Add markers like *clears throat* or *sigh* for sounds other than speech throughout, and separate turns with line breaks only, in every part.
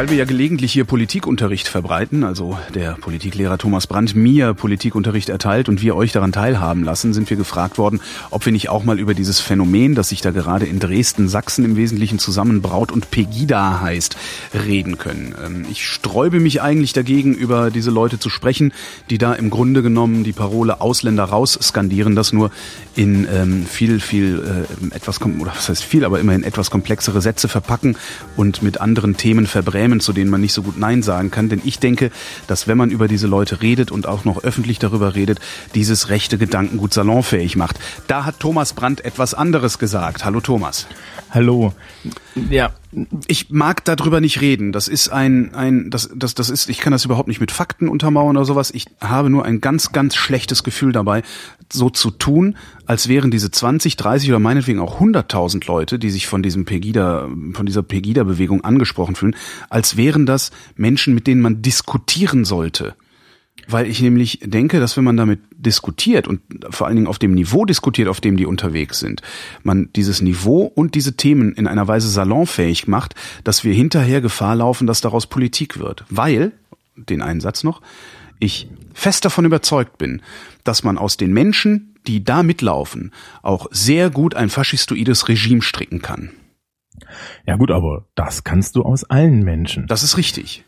Weil wir ja gelegentlich hier Politikunterricht verbreiten, also der Politiklehrer Thomas Brandt mir Politikunterricht erteilt und wir euch daran teilhaben lassen, sind wir gefragt worden, ob wir nicht auch mal über dieses Phänomen, das sich da gerade in Dresden, Sachsen im Wesentlichen zusammenbraut und Pegida heißt, reden können. Ähm, ich sträube mich eigentlich dagegen, über diese Leute zu sprechen, die da im Grunde genommen die Parole Ausländer raus skandieren, das nur in ähm, viel, viel äh, etwas, oder was heißt viel, aber immerhin etwas komplexere Sätze verpacken und mit anderen Themen verbrennen Prämen, zu denen man nicht so gut Nein sagen kann. Denn ich denke, dass wenn man über diese Leute redet und auch noch öffentlich darüber redet, dieses rechte Gedankengut salonfähig macht. Da hat Thomas Brandt etwas anderes gesagt. Hallo Thomas.
Hallo.
Ja, ich mag darüber nicht reden. Das ist ein, ein, das, das, das ist, ich kann das überhaupt nicht mit Fakten untermauern oder sowas. Ich habe nur ein ganz, ganz schlechtes Gefühl dabei, so zu tun, als wären diese 20, 30 oder meinetwegen auch 100.000 Leute, die sich von diesem Pegida, von dieser Pegida-Bewegung angesprochen fühlen, als wären das Menschen, mit denen man diskutieren sollte. Weil ich nämlich denke, dass wenn man damit diskutiert und vor allen Dingen auf dem Niveau diskutiert, auf dem die unterwegs sind, man dieses Niveau und diese Themen in einer Weise salonfähig macht, dass wir hinterher Gefahr laufen, dass daraus Politik wird. Weil, den einen Satz noch, ich fest davon überzeugt bin, dass man aus den Menschen, die da mitlaufen, auch sehr gut ein faschistoides Regime stricken kann.
Ja gut, aber das kannst du aus allen Menschen.
Das ist richtig.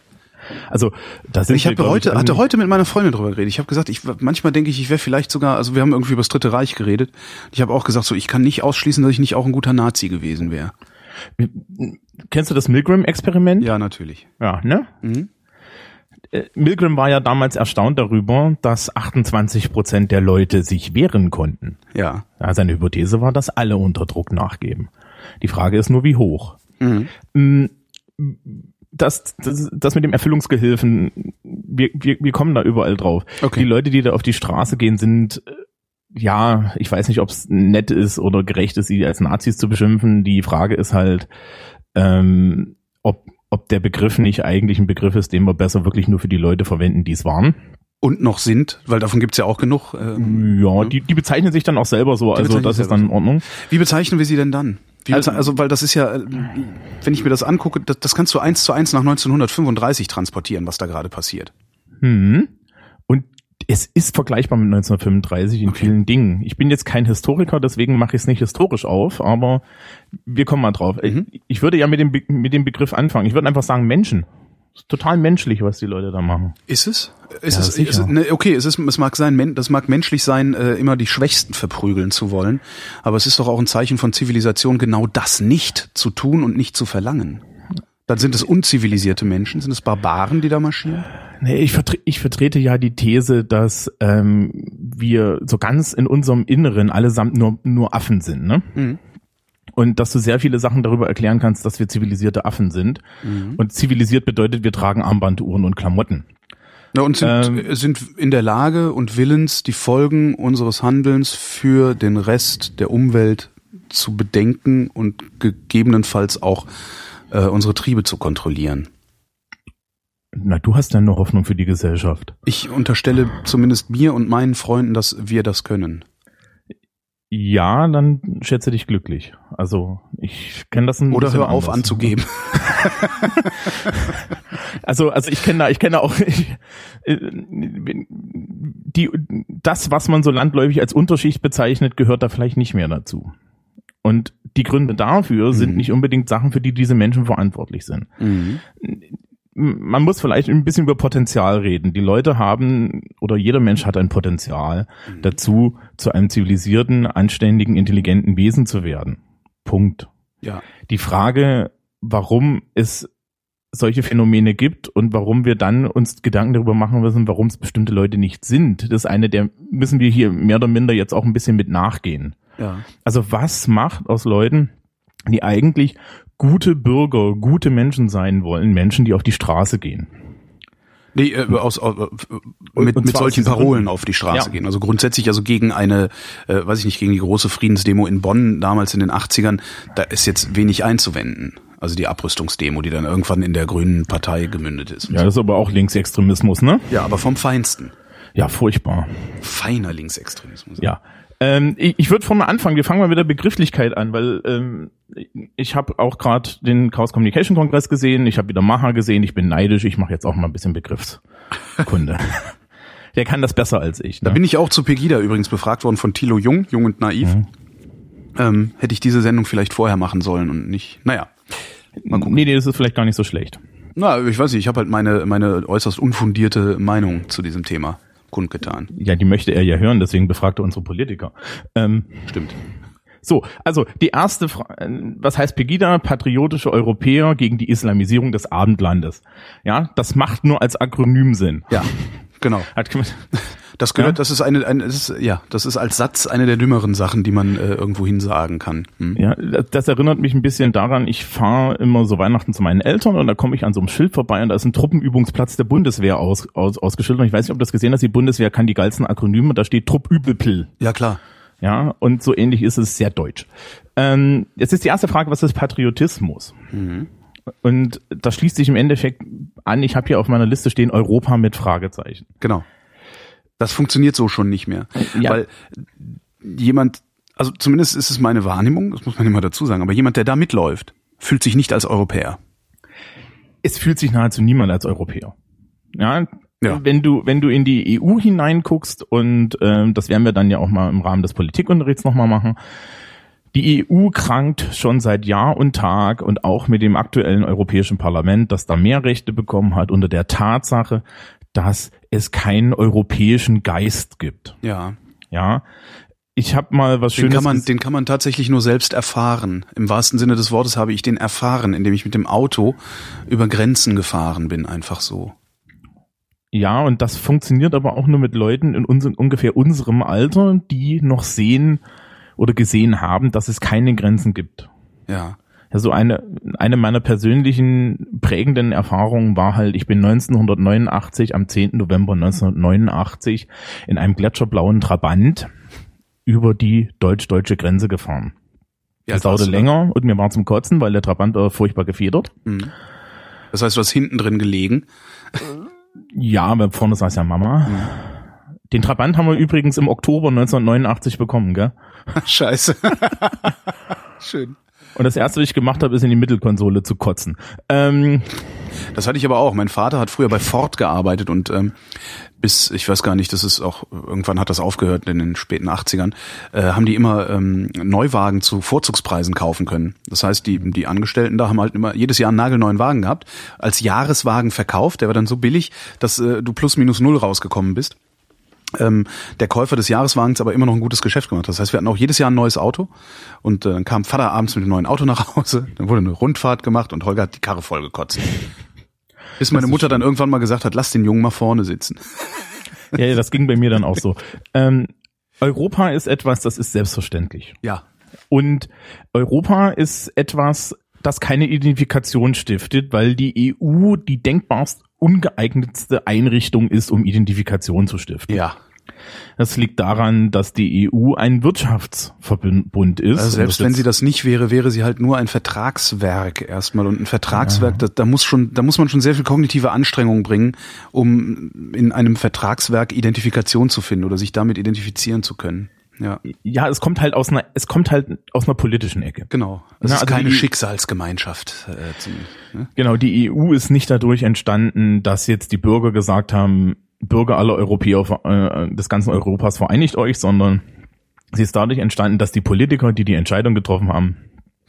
Also das sind
ich habe heute hatte heute mit meiner Freundin drüber geredet. Ich habe gesagt, ich manchmal denke ich, ich wäre vielleicht sogar, also wir haben irgendwie über das Dritte Reich geredet. Ich habe auch gesagt, so ich kann nicht ausschließen, dass ich nicht auch ein guter Nazi gewesen wäre.
Kennst du das Milgram-Experiment?
Ja, natürlich.
Ja, ne? Mhm. Äh, Milgram war ja damals erstaunt darüber, dass 28 Prozent der Leute sich wehren konnten.
Ja.
ja. Seine Hypothese war, dass alle unter Druck nachgeben. Die Frage ist nur, wie hoch. Mhm. Das, das, das mit dem Erfüllungsgehilfen, wir, wir, wir kommen da überall drauf. Okay. Die Leute, die da auf die Straße gehen, sind äh, ja, ich weiß nicht, ob es nett ist oder gerecht ist, sie als Nazis zu beschimpfen. Die Frage ist halt, ähm, ob, ob der Begriff nicht eigentlich ein Begriff ist, den wir besser wirklich nur für die Leute verwenden, die es waren.
Und noch sind, weil davon gibt's ja auch genug.
Ähm, ja, die, die bezeichnen sich dann auch selber so, also das ist dann in Ordnung.
Wie bezeichnen wir sie denn dann? Wie also, also, weil das ist ja, äh, wenn ich mir das angucke, das, das kannst du eins zu eins nach 1935 transportieren, was da gerade passiert.
Hm. Und es ist vergleichbar mit 1935 in okay. vielen Dingen. Ich bin jetzt kein Historiker, deswegen mache ich es nicht historisch auf, aber wir kommen mal drauf. Mhm. Ich würde ja mit dem, mit dem Begriff anfangen. Ich würde einfach sagen Menschen. Ist total menschlich, was die Leute da machen.
Ist es? Ist ja, es, ist es ne, okay, es, ist, es mag sein, das mag menschlich sein, äh, immer die Schwächsten verprügeln zu wollen, aber es ist doch auch ein Zeichen von Zivilisation, genau das nicht zu tun und nicht zu verlangen. Dann sind es unzivilisierte Menschen, sind es Barbaren, die da marschieren?
Nee, ich, vertre ich vertrete ja die These, dass ähm, wir so ganz in unserem Inneren allesamt nur, nur Affen sind, ne? Mhm und dass du sehr viele Sachen darüber erklären kannst, dass wir zivilisierte Affen sind. Mhm. Und zivilisiert bedeutet, wir tragen Armbanduhren und Klamotten.
Ja, und sind, ähm, sind in der Lage und willens, die Folgen unseres Handelns für den Rest der Umwelt zu bedenken und gegebenenfalls auch äh, unsere Triebe zu kontrollieren.
Na, du hast ja eine Hoffnung für die Gesellschaft.
Ich unterstelle zumindest mir und meinen Freunden, dass wir das können.
Ja, dann schätze dich glücklich. Also ich kenne das ein
Oder hör auf anders. anzugeben. *laughs*
also also ich kenne da ich kenne auch *laughs* ich, äh, die das was man so landläufig als Unterschicht bezeichnet gehört da vielleicht nicht mehr dazu. Und die Gründe dafür sind mhm. nicht unbedingt Sachen, für die diese Menschen verantwortlich sind. Mhm man muss vielleicht ein bisschen über Potenzial reden. Die Leute haben oder jeder Mensch hat ein Potenzial mhm. dazu, zu einem zivilisierten, anständigen, intelligenten Wesen zu werden. Punkt.
Ja.
Die Frage, warum es solche Phänomene gibt und warum wir dann uns Gedanken darüber machen müssen, warum es bestimmte Leute nicht sind. Das ist eine der müssen wir hier mehr oder minder jetzt auch ein bisschen mit nachgehen.
Ja.
Also was macht aus Leuten, die eigentlich gute Bürger, gute Menschen sein wollen, Menschen, die auf die Straße gehen.
Nee, äh, aus, aus, mit, mit solchen Parolen auf die Straße ja. gehen. Also grundsätzlich also gegen eine, äh, weiß ich nicht, gegen die große Friedensdemo in Bonn damals in den 80ern, da ist jetzt wenig einzuwenden. Also die Abrüstungsdemo, die dann irgendwann in der Grünen Partei gemündet ist.
Ja, das ist aber auch Linksextremismus, ne?
Ja, aber vom Feinsten.
Ja, furchtbar.
Feiner Linksextremismus.
Ja. Ähm, ich ich würde vorne anfangen. Wir fangen mal mit der Begrifflichkeit an, weil ähm, ich habe auch gerade den Chaos Communication Kongress gesehen. Ich habe wieder Maha gesehen. Ich bin neidisch. Ich mache jetzt auch mal ein bisschen Begriffskunde. *laughs* Der kann das besser als ich. Ne?
Da bin ich auch zu Pegida übrigens befragt worden von Thilo Jung, Jung und Naiv.
Mhm.
Ähm, hätte ich diese Sendung vielleicht vorher machen sollen und nicht. Naja. Mal gucken.
nee, nee, das ist vielleicht gar nicht so schlecht.
Na, ich weiß nicht, ich habe halt meine, meine äußerst unfundierte Meinung zu diesem Thema kundgetan.
Ja, die möchte er ja hören, deswegen befragt er unsere Politiker. Ähm,
Stimmt.
So, also die erste Frage, was heißt Pegida? Patriotische Europäer gegen die Islamisierung des Abendlandes. Ja, das macht nur als Akronym Sinn.
Ja, genau.
Hat,
Das gehört,
Ja?
das ist eine, eine das ist, ja, das ist als Satz eine der dümmeren Sachen, die man äh, irgendwo hin sagen kann. Hm?
ja, das erinnert mich ein bisschen daran, ich fahre immer so Weihnachten zu meinen Eltern und da komme ich an so einem Schild vorbei und da ist ein Truppenübungsplatz der Bundeswehr aus, aus, ausgeschildert. Und ich weiß nicht, ob du das gesehen hast, die Bundeswehr kann die geilsten Akronyme, da steht Truppübelpil.
Ja, klar.
Ja, und so ähnlich ist es sehr deutsch. Ähm, jetzt ist die erste Frage, was ist Patriotismus? Und das schließt sich im Endeffekt an, ich habe hier auf meiner Liste stehen Europa mit Fragezeichen.
Genau. Das funktioniert so schon nicht mehr.
Ja.
Weil jemand, also zumindest ist es meine Wahrnehmung, das muss man immer dazu sagen, aber jemand, der da mitläuft, fühlt sich nicht als Europäer.
Es fühlt sich nahezu niemand als Europäer. Ja,
Ja.
wenn du wenn du in die EU hineinguckst und ähm, das werden wir dann ja auch mal im Rahmen des Politikunterrichts nochmal machen. Die EU krankt schon seit Jahr und Tag und auch mit dem aktuellen Europäischen Parlament, das da mehr Rechte bekommen hat, unter der Tatsache, dass es keinen europäischen Geist gibt.
Ja.
Ja, ich habe mal was
Den
Schönes.
kann, man, den kann man tatsächlich nur selbst erfahren. Im wahrsten Sinne des Wortes habe ich den erfahren, indem ich mit dem Auto über Grenzen gefahren bin, einfach so.
Ja, und das funktioniert aber auch nur mit Leuten in unser, ungefähr unserem Alter, die noch sehen oder gesehen haben, dass es keine Grenzen gibt.
Ja.
Ja, so eine, eine meiner persönlichen prägenden Erfahrungen war halt, ich bin 1989, am 10. November 1989 in einem gletscherblauen Trabant über die deutsch-deutsche Grenze gefahren.
ja
das dauerte länger und mir war zum Kotzen, weil der Trabant war furchtbar gefedert.
Das heißt, du hast hinten drin gelegen.
Ja, aber vorne saß ja Mama. Den Trabant haben wir übrigens im Oktober 1989 bekommen, gell? *laughs*
Scheiße. *laughs* Schön.
Und das erste, was ich gemacht habe, ist in die Mittelkonsole zu kotzen. Ähm,
Das hatte ich aber auch. Mein Vater hat früher bei Ford gearbeitet und ähm, bis, ich weiß gar nicht, das ist auch, irgendwann hat das aufgehört in den späten 80ern, äh, haben die immer ähm, Neuwagen zu Vorzugspreisen kaufen können. Das heißt, die, die Angestellten da haben halt immer jedes Jahr einen nagelneuen Wagen gehabt, als Jahreswagen verkauft, der war dann so billig, dass äh, du plus minus null rausgekommen bist. Ähm, der Käufer des Jahreswagens aber immer noch ein gutes Geschäft gemacht. Das heißt, wir hatten auch jedes Jahr ein neues Auto und äh, dann kam Vater abends mit dem neuen Auto nach Hause, dann wurde eine Rundfahrt gemacht und Holger hat die Karre voll gekotzt. Bis meine Mutter dann irgendwann mal gesagt hat, lass den Jungen mal vorne sitzen. *laughs*
ja, ja, das ging bei mir dann auch so. Ähm, Europa ist etwas, das ist selbstverständlich.
Ja.
Und Europa ist etwas, das keine Identifikation stiftet, weil die EU die denkbarst ungeeignetste Einrichtung ist, um Identifikation zu stiften.
Ja.
Das liegt daran, dass die EU ein Wirtschaftsverbund ist.
Also selbst wenn sie das nicht wäre, wäre sie halt nur ein Vertragswerk erstmal. Und ein Vertragswerk, da, da muss schon, da muss man schon sehr viel kognitive Anstrengung bringen, um in einem Vertragswerk Identifikation zu finden oder sich damit identifizieren zu können. Ja.
ja, es kommt halt aus einer, es kommt halt aus einer politischen Ecke.
Genau. Es
Na,
ist
also
keine
die-
Schicksalsgemeinschaft. Äh, zum, ne?
Genau, die EU ist nicht dadurch entstanden, dass jetzt die Bürger gesagt haben, Bürger aller Europäer äh, des ganzen Europas vereinigt euch, sondern sie ist dadurch entstanden, dass die Politiker, die die Entscheidung getroffen haben,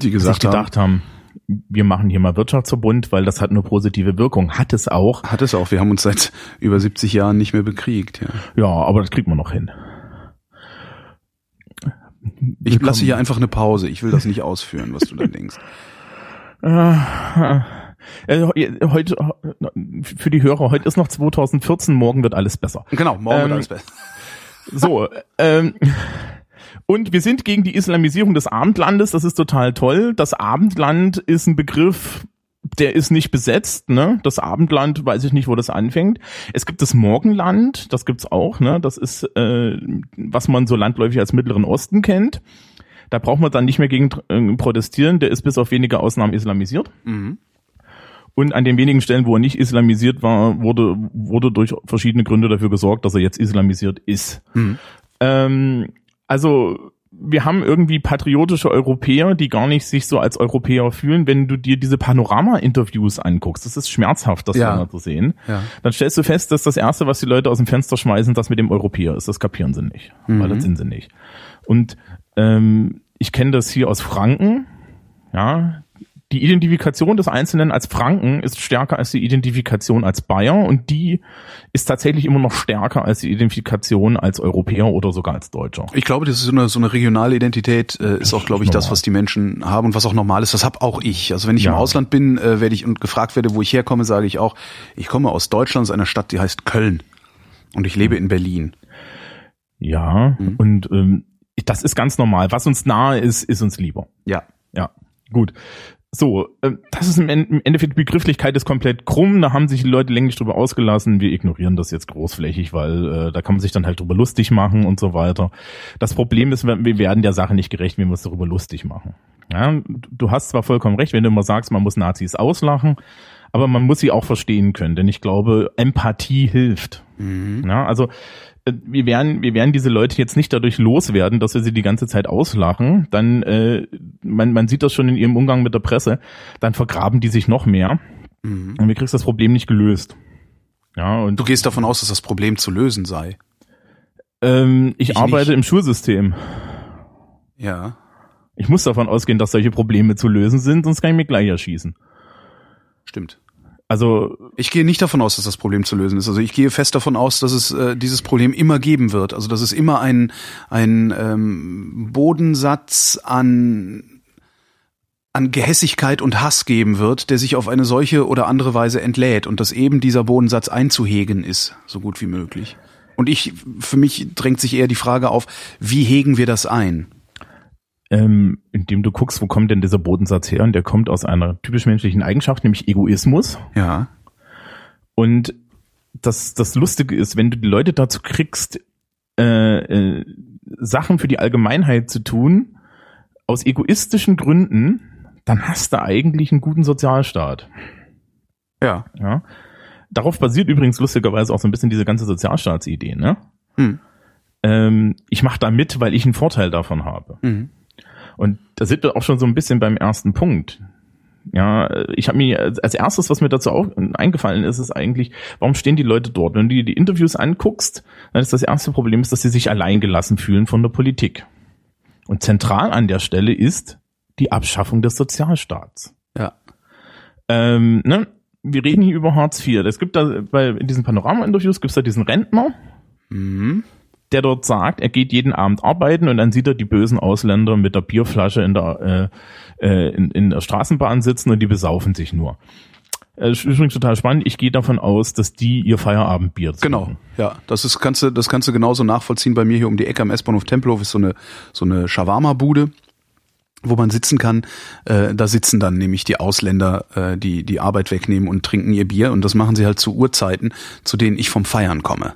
Die gesagt
sich gedacht haben, wir machen hier mal Wirtschaftsverbund, weil das hat eine positive Wirkung. Hat es auch.
haben, hat es auch. Wir haben uns seit über 70 Jahren nicht mehr bekriegt. Ja.
Ja, aber das kriegt man noch hin.
Ich lasse hier einfach eine Pause. Ich will das nicht ausführen, was du da denkst. *laughs*
Äh, heute, für die Hörer, heute ist noch 2014, morgen wird alles besser.
Genau, morgen
Ähm,
wird alles besser. *laughs*
So, ähm, und wir sind gegen die Islamisierung des Abendlandes, das ist total toll. Das Abendland ist ein Begriff, der ist nicht besetzt, ne? Das Abendland, weiß ich nicht, wo das anfängt. Es gibt das Morgenland, das gibt's auch, ne? Das ist, äh, was man so landläufig als Mittleren Osten kennt. Da braucht man dann nicht mehr gegen äh, protestieren, der ist bis auf wenige Ausnahmen islamisiert. Und an den wenigen Stellen, wo er nicht islamisiert war, wurde, wurde durch verschiedene Gründe dafür gesorgt, dass er jetzt islamisiert ist. Ähm, also wir haben irgendwie patriotische Europäer, die gar nicht sich so als Europäer fühlen. Wenn du dir diese Panorama-Interviews anguckst, das ist schmerzhaft, das
Ja.
ja. zu sehen.
Ja.
Dann stellst du fest, dass das Erste, was die Leute aus dem Fenster schmeißen, das mit dem Europäer ist. Das kapieren sie nicht, weil das sind sie nicht. Und ähm, ich kenne das hier aus Franken. Ja, die Identifikation des Einzelnen als Franken ist stärker als die Identifikation als Bayer und die ist tatsächlich immer noch stärker als die Identifikation als Europäer oder sogar als Deutscher.
Ich glaube, das ist so eine, so eine regionale Identität, äh, ist auch, glaube ich, das, was die Menschen haben und was auch normal ist. Das hab auch ich. Also wenn ich im
Ja.
Ausland bin, äh, werde ich und gefragt werde, wo ich herkomme, sage ich auch, ich komme aus Deutschland, aus einer Stadt, die heißt Köln. Und ich lebe in Berlin.
Ja,
Mhm.
und ähm, das ist ganz normal. Was uns nahe ist, ist uns lieber.
Ja.
Ja, gut. So, äh, das ist im En- im Endeffekt, die Begrifflichkeit ist komplett krumm, da haben sich die Leute länglich drüber ausgelassen, wir ignorieren das jetzt großflächig, weil äh, da kann man sich dann halt drüber lustig machen und so weiter. Das Problem ist, wir werden der Sache nicht gerecht, wenn wir uns darüber lustig machen. Ja, du hast zwar vollkommen recht, wenn du immer sagst, man muss Nazis auslachen, aber man muss sie auch verstehen können, denn ich glaube, Empathie hilft. Ja, also wir werden, wir werden diese Leute jetzt nicht dadurch loswerden, dass wir sie die ganze Zeit auslachen. Dann, äh, man, man sieht das schon in ihrem Umgang mit der Presse, dann vergraben die sich noch mehr und wir kriegst das Problem nicht gelöst. Ja, und
Du gehst davon aus, dass das Problem zu lösen sei.
ähm, ich,
Ich
arbeite
nicht.
im Schulsystem.
Ja.
Ich muss davon ausgehen, dass solche Probleme zu lösen sind, sonst kann ich mich gleich erschießen.
Stimmt.
Also
Ich gehe nicht davon aus, dass das Problem zu lösen ist. Also ich gehe fest davon aus, dass es äh, dieses Problem immer geben wird. Also dass es immer ein, ein ähm, Bodensatz an an Gehässigkeit und Hass geben wird, der sich auf eine solche oder andere Weise entlädt und dass eben dieser Bodensatz einzuhegen ist, so gut wie möglich. Und ich, für mich drängt sich eher die Frage auf, wie hegen wir das ein?
Ähm, indem du guckst, wo kommt denn dieser Bodensatz her? Und der kommt aus einer typisch menschlichen Eigenschaft, nämlich Egoismus.
Ja.
Und das, das Lustige ist, wenn du die Leute dazu kriegst, äh, äh, Sachen für die Allgemeinheit zu tun, aus egoistischen Gründen, dann hast du eigentlich einen guten Sozialstaat.
Ja.
Ja? Darauf basiert übrigens lustigerweise auch so ein bisschen diese ganze Sozialstaatsidee. Ne?
Hm.
Ähm, ich mache da mit, weil ich einen Vorteil davon habe.
Mhm.
Und da sind wir auch schon so ein bisschen beim ersten Punkt. Ja, ich habe mir als als erstes, was mir dazu auch eingefallen ist, ist eigentlich, warum stehen die Leute dort? Wenn du dir die Interviews anguckst, dann ist das erste Problem, ist, dass sie sich alleingelassen fühlen von der Politik. Und zentral an der Stelle ist die Abschaffung des Sozialstaats.
Ja.
Ähm, ne? Wir reden hier über Hartz IV. Es gibt da bei in diesen Panorama-Interviews gibt's da diesen Rentner,
Mhm.
Der dort sagt, er geht jeden Abend arbeiten und dann sieht er die bösen Ausländer mit der Bierflasche in der, äh, äh, in, in der Straßenbahn sitzen und die besaufen sich nur. Äh, ist übrigens total spannend. Ich gehe davon aus, dass die ihr Feierabendbier trinken.
Genau, ja. Das ist, kannst du, das kannst du genauso nachvollziehen. Bei mir hier um die Ecke am S-Bahnhof Tempelhof ist so eine, so eine Shawarma-Bude, wo man sitzen kann. Äh, da sitzen dann nämlich die Ausländer, äh, die die Arbeit wegnehmen und trinken ihr Bier. Und das machen sie halt zu Uhrzeiten, zu denen ich vom Feiern komme.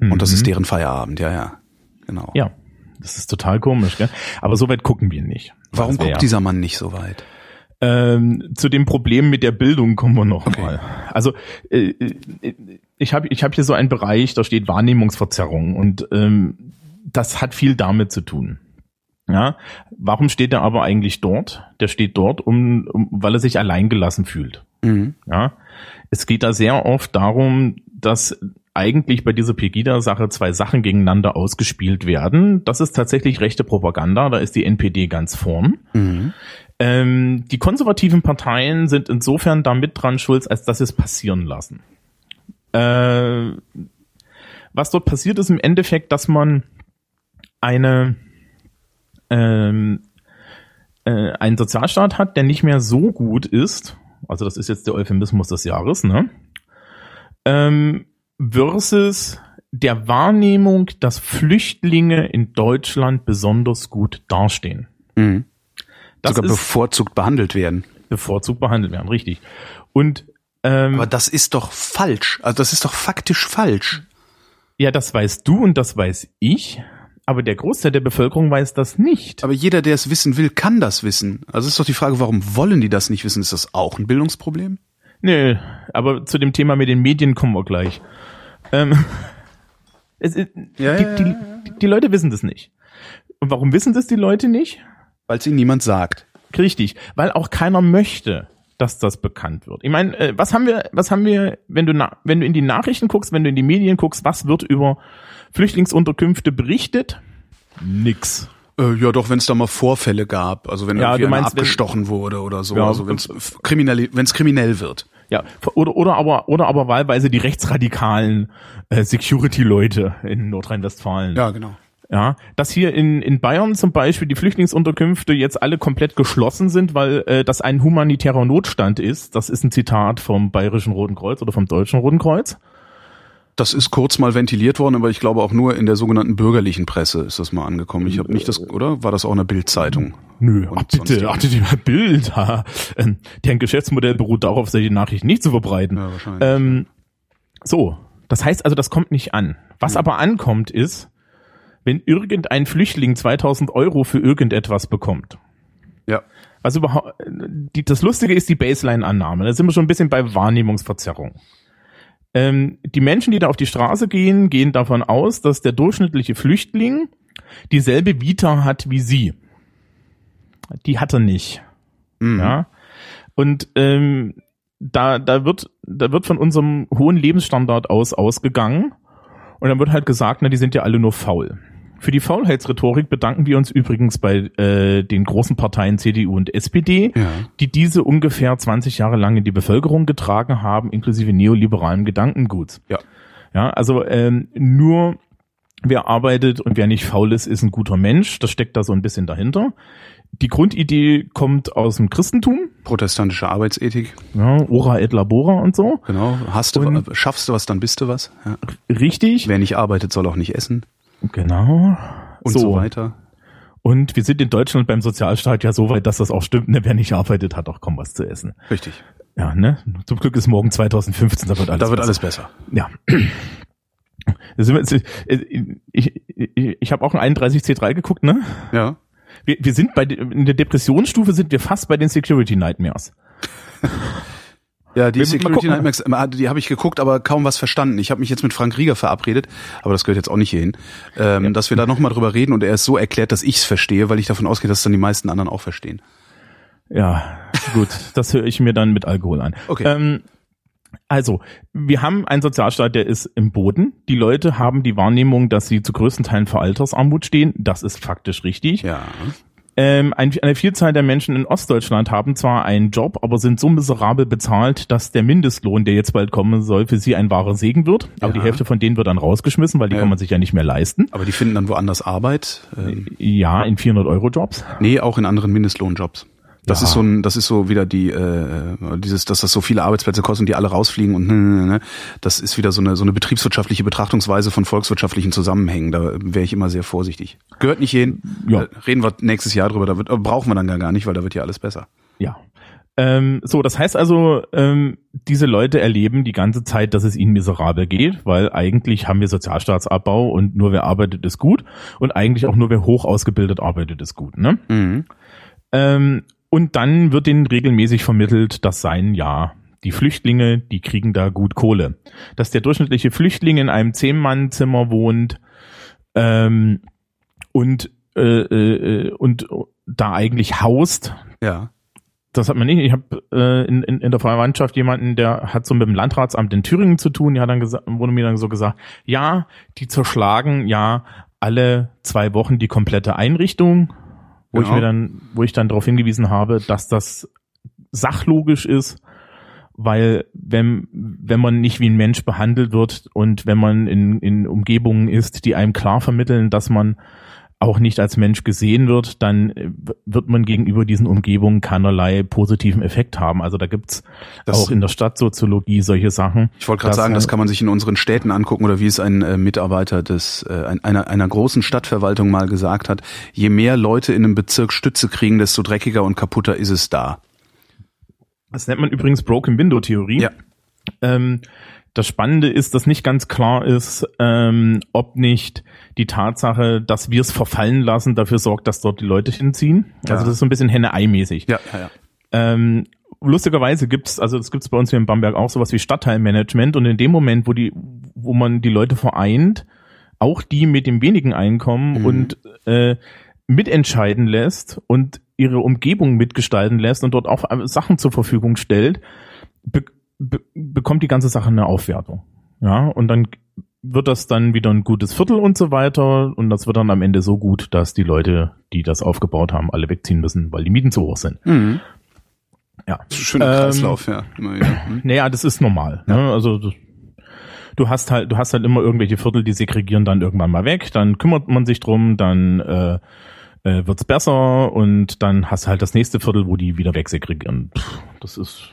Und das ist deren Feierabend, ja, ja. Genau.
Ja, das ist total komisch, gell? Aber so weit gucken wir nicht.
Warum guckt
ja-
dieser Mann nicht so weit?
Ähm, zu dem Problem mit der Bildung kommen wir noch mal. Also äh, äh, ich habe ich hab hier so einen Bereich, da steht Wahrnehmungsverzerrung und ähm, das hat viel damit zu tun. Ja, warum steht er aber eigentlich dort? Der steht dort, um, um weil er sich alleingelassen fühlt.
Mhm.
Ja, es geht da sehr oft darum, dass eigentlich bei dieser Pegida-Sache zwei Sachen gegeneinander ausgespielt werden. Das ist tatsächlich rechte Propaganda, da ist die NPD ganz vorn.
Mhm.
Ähm, die konservativen Parteien sind insofern da mit dran schuld, als dass sie es passieren lassen. Äh, was dort passiert ist im Endeffekt, dass man eine ähm, äh, einen Sozialstaat hat, der nicht mehr so gut ist. Also das ist jetzt der Euphemismus des Jahres, ne? Ähm, versus der Wahrnehmung, dass Flüchtlinge in Deutschland besonders gut dastehen.
Mhm.
Das
Sogar bevorzugt behandelt werden.
bevorzugt behandelt werden, richtig. Und ähm,
Aber das ist doch falsch. Also das ist doch faktisch falsch.
ja, das weißt du und das weiß ich, aber der Großteil der Bevölkerung weiß das nicht.
Aber jeder, der es wissen will, kann das wissen. Also ist doch die Frage, warum wollen die das nicht wissen? Ist das auch ein Bildungsproblem?
Nö, aber zu dem Thema mit den Medien kommen wir gleich. Ähm, *laughs* es, ist-
Ja,
die,
ja,
die, die Leute wissen das nicht. Und warum wissen das die Leute nicht?
Weil es ihnen niemand sagt.
Richtig, weil auch keiner möchte, dass das bekannt wird. Ich meine, äh, was haben wir, was haben wir, wenn du na, wenn du in die Nachrichten guckst, wenn du in die Medien guckst, was wird über Flüchtlingsunterkünfte berichtet? Nix.
Äh, ja, doch, wenn es da mal Vorfälle gab, also wenn
Ja,
irgendwie
meinst, wenn-
abgestochen wurde oder so,
Ja,
also wenn es kriminell, wenn es kriminell wird.
Ja, oder oder aber oder aber wahlweise die rechtsradikalen äh, Security-Leute in Nordrhein-Westfalen.
Ja, genau.
Ja, dass hier in, in Bayern zum Beispiel die Flüchtlingsunterkünfte jetzt alle komplett geschlossen sind, weil äh, das ein humanitärer Notstand ist. Das ist ein Zitat vom Bayerischen Roten Kreuz oder vom Deutschen Roten Kreuz.
Das ist kurz mal ventiliert worden, aber ich glaube auch nur in der sogenannten bürgerlichen Presse ist das mal angekommen. Ich habe nicht das, oder? War das auch in der Bildzeitung?
Nö, ach bitte, ach die Bild. Ähm, deren Geschäftsmodell beruht darauf, solche Nachrichten nicht zu verbreiten.
Ja, wahrscheinlich.
Ähm, so, das heißt also, das kommt nicht an. Was aber ankommt ist, wenn irgendein Flüchtling 2000 Euro für irgendetwas bekommt.
Ja.
Was überhaupt, die, das Lustige ist die Baseline-Annahme. Da sind wir schon ein bisschen bei Wahrnehmungsverzerrung. Ähm, die Menschen, die da auf die Straße gehen, gehen davon aus, dass der durchschnittliche Flüchtling dieselbe Vita hat wie sie. Die hat er nicht.
Mhm.
Ja. Und ähm, da, da wird, da wird von unserem hohen Lebensstandard aus ausgegangen. Und dann wird halt gesagt, na, die sind ja alle nur faul. Für die Faulheitsrhetorik bedanken wir uns übrigens bei äh, den großen Parteien CDU und SPD,
Ja.
die diese ungefähr 20 Jahre lang in die Bevölkerung getragen haben, inklusive neoliberalem Gedankenguts.
Ja.
Ja, also ähm, nur wer arbeitet und wer nicht faul ist, ist ein guter Mensch. Das steckt da so ein bisschen dahinter. Die Grundidee kommt aus dem Christentum,
Protestantische Arbeitsethik,
ja, ora et labora und so.
genau. Hast du,
Und-
schaffst du was, dann bist du was. Ja.
Richtig.
Wer nicht arbeitet, soll auch nicht essen
Genau.
und so, weiter.
Und wir sind in Deutschland beim Sozialstaat ja so weit, dass das auch stimmt. Ne? Wer nicht arbeitet, hat auch kaum was zu essen.
Richtig.
Ja, ne? Zum Glück ist morgen 2015, da wird alles
Da wird
besser.
alles besser.
Ja. Äh, Ich, ich, ich habe auch ein 31C3 geguckt, ne?
Ja.
Wir, wir sind bei in der Depressionsstufe sind wir fast bei den Security Nightmares. *laughs*
Ja, die Security. Nightmares, äh, die habe ich geguckt, aber kaum was verstanden. Ich habe mich jetzt mit Frank Rieger verabredet, aber das gehört jetzt auch nicht hierhin, ähm, dass wir da nochmal drüber reden und er es so erklärt, dass ich es verstehe, weil ich davon ausgehe, dass dann die meisten anderen auch verstehen.
Ja, gut, das höre ich mir dann mit Alkohol an.
Okay.
Ähm, also, wir haben einen Sozialstaat, der ist im Boden. Die Leute haben die Wahrnehmung, dass sie zu größten Teilen vor Altersarmut stehen. Das ist faktisch richtig.
Ja.
Ähm, ein, eine Vielzahl der Menschen in Ostdeutschland haben zwar einen Job, aber sind so miserabel bezahlt, dass der Mindestlohn, der jetzt bald kommen soll, für sie ein wahrer Segen wird. Aber
Ja.
die Hälfte von denen wird dann rausgeschmissen, weil die
Ja.
kann man sich ja nicht mehr leisten.
Aber die finden dann woanders Arbeit. Ähm,
Ja, in 400-Euro-Jobs.
nee, auch in anderen Mindestlohnjobs. Das
Ja.
ist so ein, das ist so wieder die, äh, dieses, dass das so viele Arbeitsplätze kostet und die alle rausfliegen und ne, ne, ne, das ist wieder so eine so eine betriebswirtschaftliche Betrachtungsweise von volkswirtschaftlichen Zusammenhängen. Da wäre ich immer sehr vorsichtig. Gehört nicht hin.
Ja.
Äh, Reden wir nächstes Jahr drüber. Da wird, äh, brauchen wir dann gar nicht, weil da wird ja alles besser.
Ja. Ähm, so, das heißt also, ähm, diese Leute erleben die ganze Zeit, dass es ihnen miserabel geht, weil eigentlich haben wir Sozialstaatsabbau und nur wer arbeitet ist gut und eigentlich auch nur wer hoch ausgebildet arbeitet ist gut. Ne?
Mhm.
Ähm, und dann wird ihnen regelmäßig vermittelt, das seien ja die Flüchtlinge, die kriegen da gut Kohle. Dass der durchschnittliche Flüchtling in einem Zehn-Mann-Zimmer wohnt ähm, und, äh, äh, und da eigentlich haust,
Ja.
das hat man nicht. Ich habe äh, in, in, in der Verwandtschaft jemanden, der hat so mit dem Landratsamt in Thüringen zu tun. Die hat dann gesagt, wurde mir dann so gesagt, ja, die zerschlagen ja alle zwei Wochen die komplette Einrichtung, wo ich
Genau.
mir dann, wo ich dann darauf hingewiesen habe, dass das sachlogisch ist, weil wenn wenn man nicht wie ein Mensch behandelt wird und wenn man in, in Umgebungen ist, die einem klar vermitteln, dass man auch nicht als Mensch gesehen wird, dann äh, wird man gegenüber diesen Umgebungen keinerlei positiven Effekt haben. Also da gibt's
Das-
auch in der Stadtsoziologie solche Sachen.
Ich wollte gerade sagen, das
äh,
kann man sich in unseren Städten angucken oder wie es ein äh, Mitarbeiter des äh, ein- einer einer großen Stadtverwaltung mal gesagt hat: Je mehr Leute in einem Bezirk Stütze kriegen, desto dreckiger und kaputter ist es da.
Das nennt man übrigens Broken Window Theorie.
Ja.
Ähm, das Spannende ist, dass nicht ganz klar ist, ähm, ob nicht die Tatsache, dass wir es verfallen lassen, dafür sorgt, dass dort die Leute hinziehen.
Ja.
Also das ist so ein bisschen Henne-Ei-mäßig.
Ja, ja, ja.
Ähm, lustigerweise gibt's, also das gibt's bei uns hier in Bamberg auch sowas wie Stadtteilmanagement und in dem Moment, wo die, wo man die Leute vereint, auch die mit dem wenigen Einkommen
Mhm.
und äh, mitentscheiden lässt und ihre Umgebung mitgestalten lässt und dort auch Sachen zur Verfügung stellt, be be bekommt die ganze Sache eine Aufwertung. Ja, und dann wird das dann wieder ein gutes Viertel und so weiter und das wird dann am Ende so gut, dass die Leute, die das aufgebaut haben, alle wegziehen müssen, weil die Mieten zu hoch sind.
Mhm.
Ja.
Schöner
Ähm,
Kreislauf, ja. Immer wieder. Mhm. *clears throat*
Naja, das ist normal. Ne? Also das- du hast halt, du hast halt immer irgendwelche Viertel, die segregieren dann irgendwann mal weg, dann kümmert man sich drum, dann äh, äh, wird's besser und dann hast du halt das nächste Viertel, wo die wieder wegsegregieren. Pff, das ist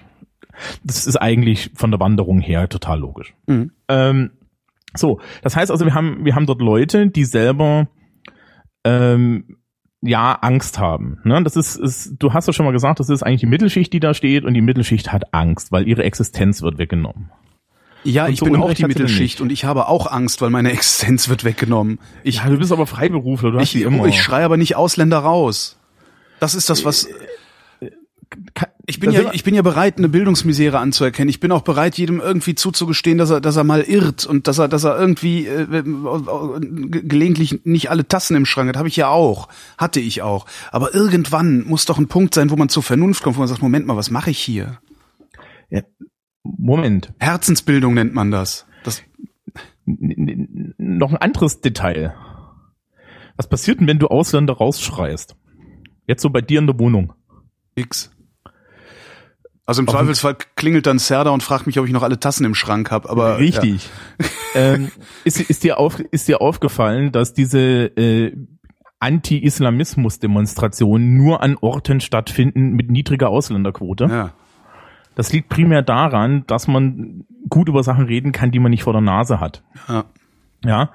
das ist eigentlich von der Wanderung her total logisch.
Mhm.
Ähm, so, das heißt also, wir haben wir haben dort Leute, die selber ähm, ja Angst haben. Ne? Das ist, ist, du hast ja schon mal gesagt, das ist eigentlich die Mittelschicht, die da steht und die Mittelschicht hat Angst, weil ihre Existenz wird weggenommen.
Ja,
Und
ich
so
bin auch die Mittelschicht und ich habe auch Angst, weil meine *laughs* Existenz wird weggenommen. Ich,
Ja, du bist aber Freiberufler, du hast
ich,
die immer.
ich schreie aber nicht Ausländer raus. Das ist das, was. Ich bin ja, ich bin ja bereit, eine Bildungsmisere anzuerkennen. Ich bin auch bereit, jedem irgendwie zuzugestehen, dass er, dass er mal irrt und dass er, dass er irgendwie äh, äh, ge- gelegentlich nicht alle Tassen im Schrank hat. Habe ich ja auch, hatte ich auch. Aber irgendwann muss doch ein Punkt sein, wo man zur Vernunft kommt, wo man sagt: Moment mal, was mache ich hier?
ja, Moment,
Herzensbildung nennt man das. Das
n- noch ein anderes Detail. Was passiert denn, wenn du Ausländer rausschreist? Jetzt so bei dir in der Wohnung.
X. Also im Zweifelsfall klingelt dann Serda und fragt mich, ob ich noch alle Tassen im Schrank habe. Aber
Richtig. ähm, ist, ist, dir auf, ist dir aufgefallen, dass diese äh, Anti-Islamismus-Demonstrationen nur an Orten stattfinden mit niedriger Ausländerquote?
Ja. ja.
Das liegt primär daran, dass man gut über Sachen reden kann, die man nicht vor der Nase hat.
ja.
Ja.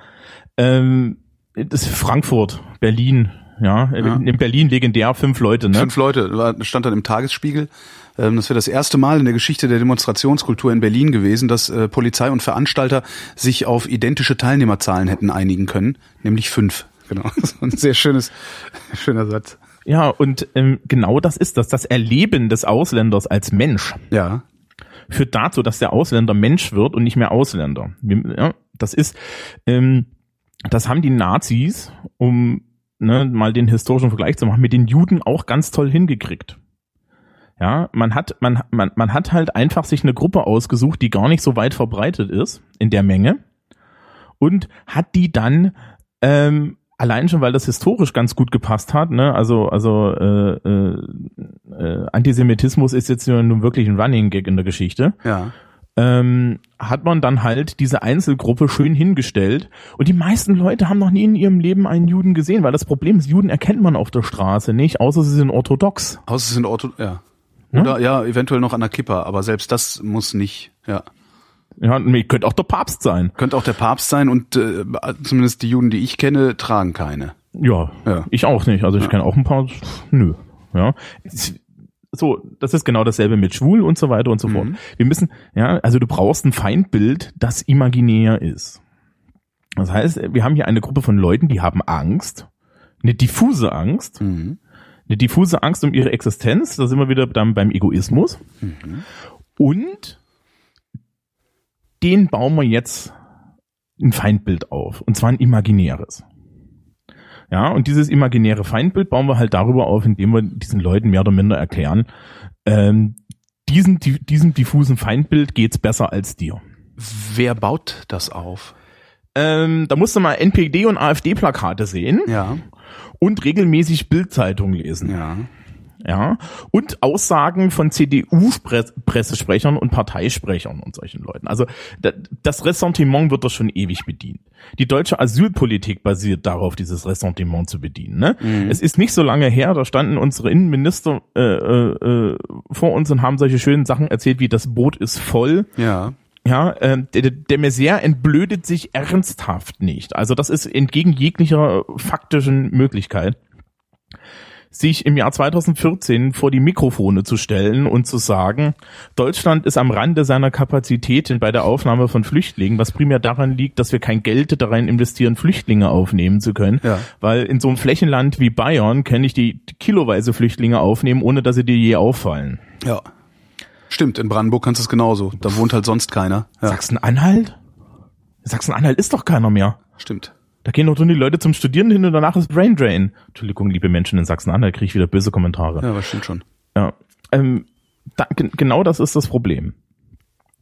Ähm, das ist Frankfurt, Berlin, ja.
Ja.
In Berlin legendär fünf Leute, ne?
Fünf Leute, stand dann im Tagesspiegel. Ähm, Das wäre das erste Mal in der Geschichte der Demonstrationskultur in Berlin gewesen, dass äh, Polizei und Veranstalter sich auf identische Teilnehmerzahlen hätten einigen können, nämlich fünf. *laughs* Genau, ein sehr schönes, schöner Satz.
Ja, und ähm, genau das ist das. Das Erleben des Ausländers als Mensch
Ja,
führt dazu, dass der Ausländer Mensch wird und nicht mehr Ausländer. Ja, das ist, ähm, das haben die Nazis, um ne, mal den historischen Vergleich zu machen, mit den Juden auch ganz toll hingekriegt. Ja, man hat, man, man, man hat halt einfach sich eine Gruppe ausgesucht, die gar nicht so weit verbreitet ist in der Menge und hat die dann ähm, allein schon, weil das historisch ganz gut gepasst hat, ne, also also äh, äh, äh, Antisemitismus ist jetzt nun wirklich ein Running Gag in der Geschichte
ja.
ähm, hat man dann halt diese Einzelgruppe schön hingestellt. Und die meisten Leute haben noch nie in ihrem Leben einen Juden gesehen, weil das Problem ist, Juden erkennt man auf der Straße nicht, außer sie sind orthodox.
Außer es sind Ortho, ja.
Hm?
Oder ja, eventuell noch an der Kippa, aber selbst das muss nicht, ja.
Ja, nee, könnte auch der Papst sein.
Könnte auch der Papst sein und äh, zumindest die Juden, die ich kenne, tragen keine.
Ja,
Ja.
ich auch nicht. Also ich kenne auch ein paar. Nö. Ja. So, das ist genau dasselbe mit schwul und so weiter und so fort. Wir müssen, ja, also du brauchst ein Feindbild, das imaginär ist. Das heißt, wir haben hier eine Gruppe von Leuten, die haben Angst, eine diffuse Angst,
Mhm.
Eine diffuse Angst um ihre Existenz, da sind wir wieder dann beim Egoismus. Und den bauen wir jetzt ein Feindbild auf, und zwar ein imaginäres. Ja, und dieses imaginäre Feindbild bauen wir halt darüber auf, indem wir diesen Leuten mehr oder minder erklären, ähm, diesen, di- diesem diffusen Feindbild geht's besser als dir.
Wer baut das auf?
Ähm, da musst du mal NPD und AfD-Plakate sehen
Ja,
und regelmäßig Bildzeitung lesen.
ja.
Ja. Und Aussagen von CDU-Pressesprechern und Parteisprechern und solchen Leuten. Also da- das Ressentiment wird doch schon ewig bedient. Die deutsche Asylpolitik basiert darauf, dieses Ressentiment zu bedienen. Ne? Es ist nicht so lange her, da standen unsere Innenminister äh, äh, äh, vor uns und haben solche schönen Sachen erzählt, wie das Boot ist voll.
Ja,
Ja, äh, der, der- Messier entblödet sich ernsthaft nicht. Also das ist entgegen jeglicher faktischen Möglichkeit sich im Jahr 2014 vor die Mikrofone zu stellen und zu sagen, Deutschland ist am Rande seiner Kapazitäten bei der Aufnahme von Flüchtlingen, was primär daran liegt, dass wir kein Geld darin investieren, Flüchtlinge aufnehmen zu können.
Ja.
Weil in so einem Flächenland wie Bayern kann ich die kiloweise Flüchtlinge aufnehmen, ohne dass sie dir je auffallen.
ja. Stimmt, in Brandenburg kannst du es genauso. Da wohnt halt sonst keiner. Ja,
Sachsen-Anhalt? Sachsen-Anhalt ist doch keiner mehr.
stimmt.
Da gehen doch nur die Leute zum Studieren hin und danach ist Brain Drain. Entschuldigung, liebe Menschen in Sachsen-Anhalt, kriege ich wieder böse Kommentare.
Ja, das stimmt schon.
Ja, ähm, da, genau das ist das Problem.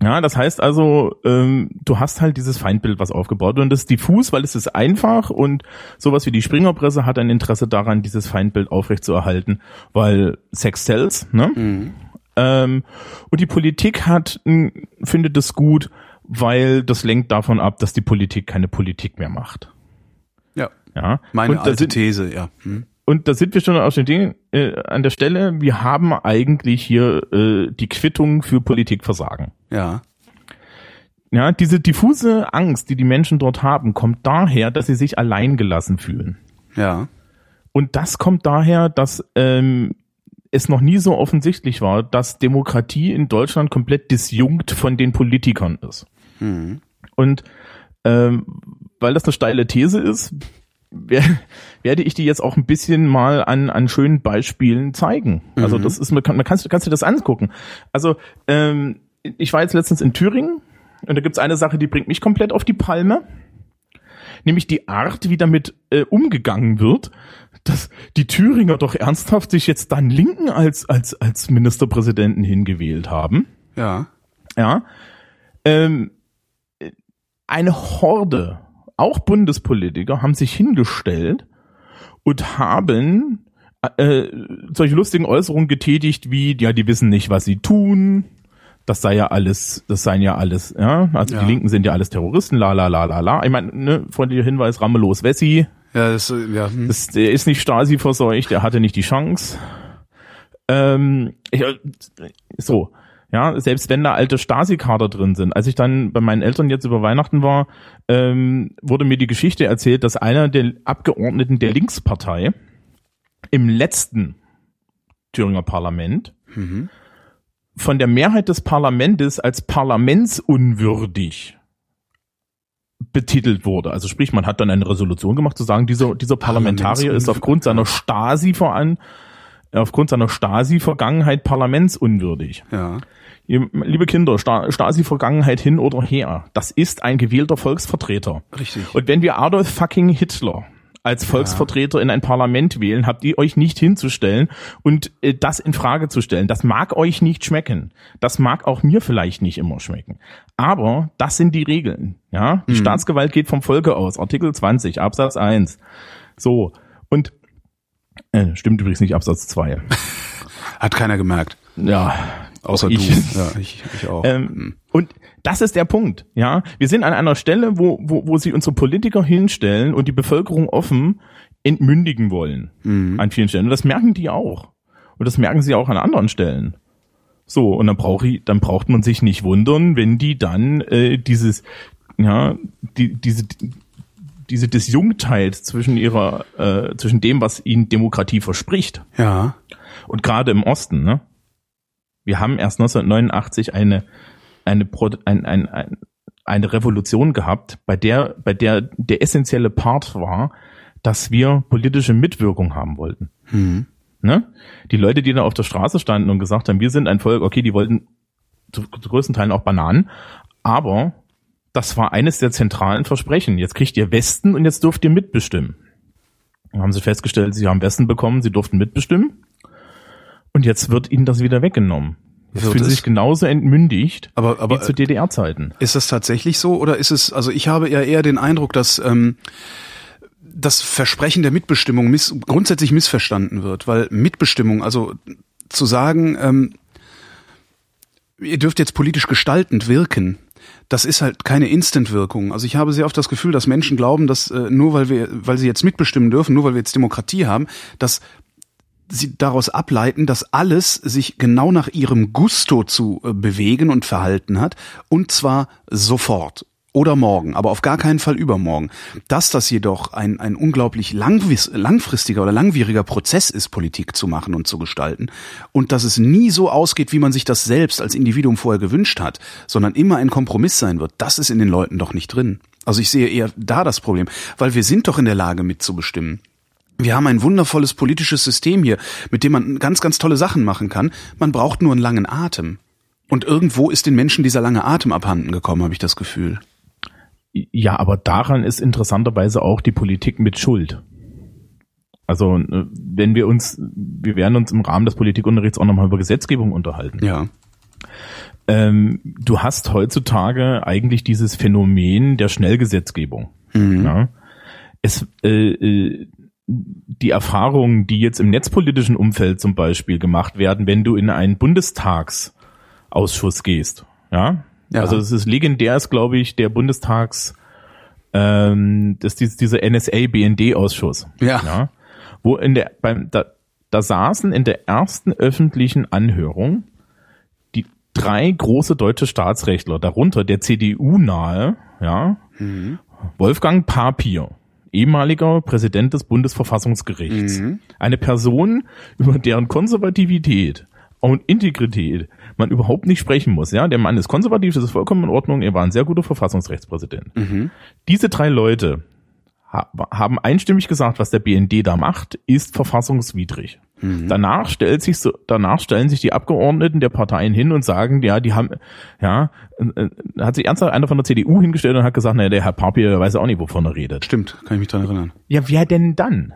Ja, das heißt also, ähm, du hast halt dieses Feindbild, was aufgebaut wird. Und das ist diffus, weil es ist einfach und sowas wie die Springerpresse hat ein Interesse daran, dieses Feindbild aufrechtzuerhalten, weil Sex sells, ne? Mhm. Ähm, und die Politik hat, findet es gut, weil das lenkt davon ab, dass die Politik keine Politik mehr macht.
Ja.
Ja.
Meine alte
sind,
These, ja. Hm.
Und da sind wir schon auf den Ding, äh, an der Stelle, wir haben eigentlich hier äh, die Quittung für Politikversagen.
Ja.
Ja, diese diffuse Angst, die die Menschen dort haben, kommt daher, dass sie sich alleingelassen fühlen.
Ja.
Und das kommt daher, dass ähm, es noch nie so offensichtlich war, dass Demokratie in Deutschland komplett disjunkt von den Politikern ist.
Mhm.
Und ähm, weil das eine steile These ist, werde ich die jetzt auch ein bisschen mal an, an schönen Beispielen zeigen. Also mhm. das ist, man kann, man kannst, kannst du das angucken. Also ähm, ich war jetzt letztens in Thüringen und da gibt's eine Sache, die bringt mich komplett auf die Palme. Nämlich die Art, wie damit äh, umgegangen wird, dass die Thüringer doch ernsthaft sich jetzt dann Linken als, als, als Ministerpräsidenten hingewählt haben.
Ja.
Ja. Ähm, eine Horde auch Bundespolitiker haben sich hingestellt und haben äh, solche lustigen Äußerungen getätigt wie, ja, die wissen nicht, was sie tun. Das sei ja alles, das seien ja alles, ja, also
Ja.
die Linken sind ja alles Terroristen, la la la la la. Ich meine, ne, freundlicher Hinweis, Ramelos Wessi,
Ja, das, ja. hm.
das, der ist nicht Stasi verseucht, der hatte nicht die Chance. Ähm, ich, äh, so, ja, selbst wenn da alte Stasi-Kader drin sind. Als ich dann bei meinen Eltern jetzt über Weihnachten war, ähm, wurde mir die Geschichte erzählt, dass einer der Abgeordneten der Linkspartei im letzten Thüringer Parlament
Mhm.
von der Mehrheit des Parlamentes als parlamentsunwürdig betitelt wurde. Also sprich, man hat dann eine Resolution gemacht zu sagen, dieser, dieser Parlamentarier ist aufgrund seiner Stasi vor allem, aufgrund seiner Stasi-Vergangenheit parlamentsunwürdig.
Ja.
Liebe Kinder, Sta- Stasi-Vergangenheit hin oder her, das ist ein gewählter Volksvertreter.
Richtig.
Und wenn wir Adolf fucking Hitler als Volksvertreter in ein Parlament wählen, habt ihr euch nicht hinzustellen und äh, das in Frage zu stellen. Das mag euch nicht schmecken. Das mag auch mir vielleicht nicht immer schmecken. Aber das sind die Regeln. Ja, die Staatsgewalt geht vom Volke aus. Artikel 20 Absatz 1. So und äh, stimmt übrigens nicht Absatz 2. *laughs*
Hat keiner gemerkt.
Ja,
Außer
ich.
du. *laughs* Ja, ich, ich auch.
Ähm, und das ist der Punkt, ja. Wir sind an einer Stelle, wo, wo, wo sich unsere Politiker hinstellen und die Bevölkerung offen entmündigen wollen. An vielen Stellen. Und das merken die auch. Und das merken sie auch an anderen Stellen. So, und dann braucht ich, dann braucht man sich nicht wundern, wenn die dann äh, dieses, ja, die, diese, diese Disjunktheit zwischen ihrer, äh, zwischen dem, was ihnen Demokratie verspricht,
ja.
und gerade im Osten, ne? Wir haben erst 1989 eine, eine, Pro- ein, ein, ein, eine Revolution gehabt, bei der, bei der der essentielle Part war, dass wir politische Mitwirkung haben wollten.
Mhm.
Ne? Die Leute, die da auf der Straße standen und gesagt haben, wir sind ein Volk, okay, die wollten zu, zu größten Teilen auch Bananen, aber das war eines der zentralen Versprechen. Jetzt kriegt ihr Westen und jetzt dürft ihr mitbestimmen. Dann haben sie festgestellt, sie haben Westen bekommen, sie durften mitbestimmen. Und jetzt wird ihnen das wieder weggenommen. Jetzt fühlen sie sich genauso entmündigt
Aber, aber
wie zu DDR-Zeiten.
Ist das tatsächlich so oder ist es, also ich habe ja eher den Eindruck, dass ähm, das Versprechen der Mitbestimmung miss, grundsätzlich missverstanden wird, weil Mitbestimmung, also zu sagen, ähm, ihr dürft jetzt politisch gestaltend wirken, das ist halt keine Instant-Wirkung. Also ich habe sehr oft das Gefühl, dass Menschen glauben, dass äh, nur weil wir, weil sie jetzt mitbestimmen dürfen, nur weil wir jetzt Demokratie haben, dass sie daraus ableiten, dass alles sich genau nach ihrem Gusto zu äh, bewegen und verhalten hat, und zwar sofort oder morgen, aber auf gar keinen Fall übermorgen. Dass das jedoch ein, ein unglaublich langfristiger oder langwieriger Prozess ist, Politik zu machen und zu gestalten, und dass es nie so ausgeht, wie man sich das selbst als Individuum vorher gewünscht hat, sondern immer ein Kompromiss sein wird, das ist in den Leuten doch nicht drin. Also ich sehe eher da das Problem, weil wir sind doch in der Lage mitzubestimmen. Wir haben ein wundervolles politisches System hier, mit dem man ganz, ganz tolle Sachen machen kann. Man braucht nur einen langen Atem. Und irgendwo ist den Menschen dieser lange Atem abhanden gekommen, habe ich das Gefühl.
Ja, aber daran ist interessanterweise auch die Politik mit Schuld. Also äh, wenn wir uns, wir werden uns im Rahmen des Politikunterrichts auch nochmal über Gesetzgebung unterhalten.
Ja.
Ähm, du hast heutzutage eigentlich dieses Phänomen der Schnellgesetzgebung.
Mhm.
Ja. Es, äh, äh, die Erfahrungen, die jetzt im netzpolitischen Umfeld zum Beispiel gemacht werden, wenn du in einen Bundestagsausschuss gehst, ja,
Ja.
also es ist legendär, ist glaube ich der Bundestags, ähm, das ist dieser NSA-BND-Ausschuss,
Ja.
ja, wo in der beim da, da saßen in der ersten öffentlichen Anhörung die drei große deutsche Staatsrechtler, darunter der CDU nahe, ja, Wolfgang Papier, ehemaliger Präsident des Bundesverfassungsgerichts. Eine Person, über deren Konservativität und Integrität man überhaupt nicht sprechen muss. Ja, der Mann ist konservativ, das ist vollkommen in Ordnung. Er war ein sehr guter Verfassungsrechtspräsident. Diese drei Leute haben einstimmig gesagt, was der BND da macht, ist verfassungswidrig. Danach stellt sich so, danach stellen sich die Abgeordneten der Parteien hin und sagen, ja, die haben, ja, äh, äh, hat sich ernsthaft einer von der CDU hingestellt und hat gesagt, naja, der Herr Papier weiß auch nicht, wovon er redet.
Stimmt, kann ich mich dran erinnern.
Ja, wer denn dann?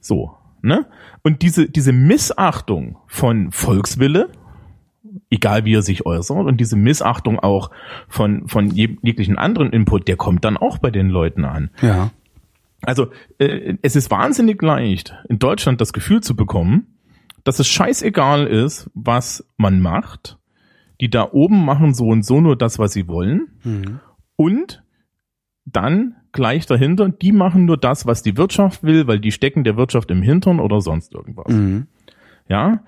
So, ne? Und diese, diese Missachtung von Volkswille, egal wie er sich äußert, und diese Missachtung auch von, von jeg- jeglichen anderen Input, der kommt dann auch bei den Leuten an.
Ja.
Also äh, es ist wahnsinnig leicht, in Deutschland das Gefühl zu bekommen, dass es scheißegal ist, was man macht. Die da oben machen so und so nur das, was sie wollen. Und dann gleich dahinter, die machen nur das, was die Wirtschaft will, weil die stecken der Wirtschaft im Hintern oder sonst irgendwas.
Mhm.
Ja.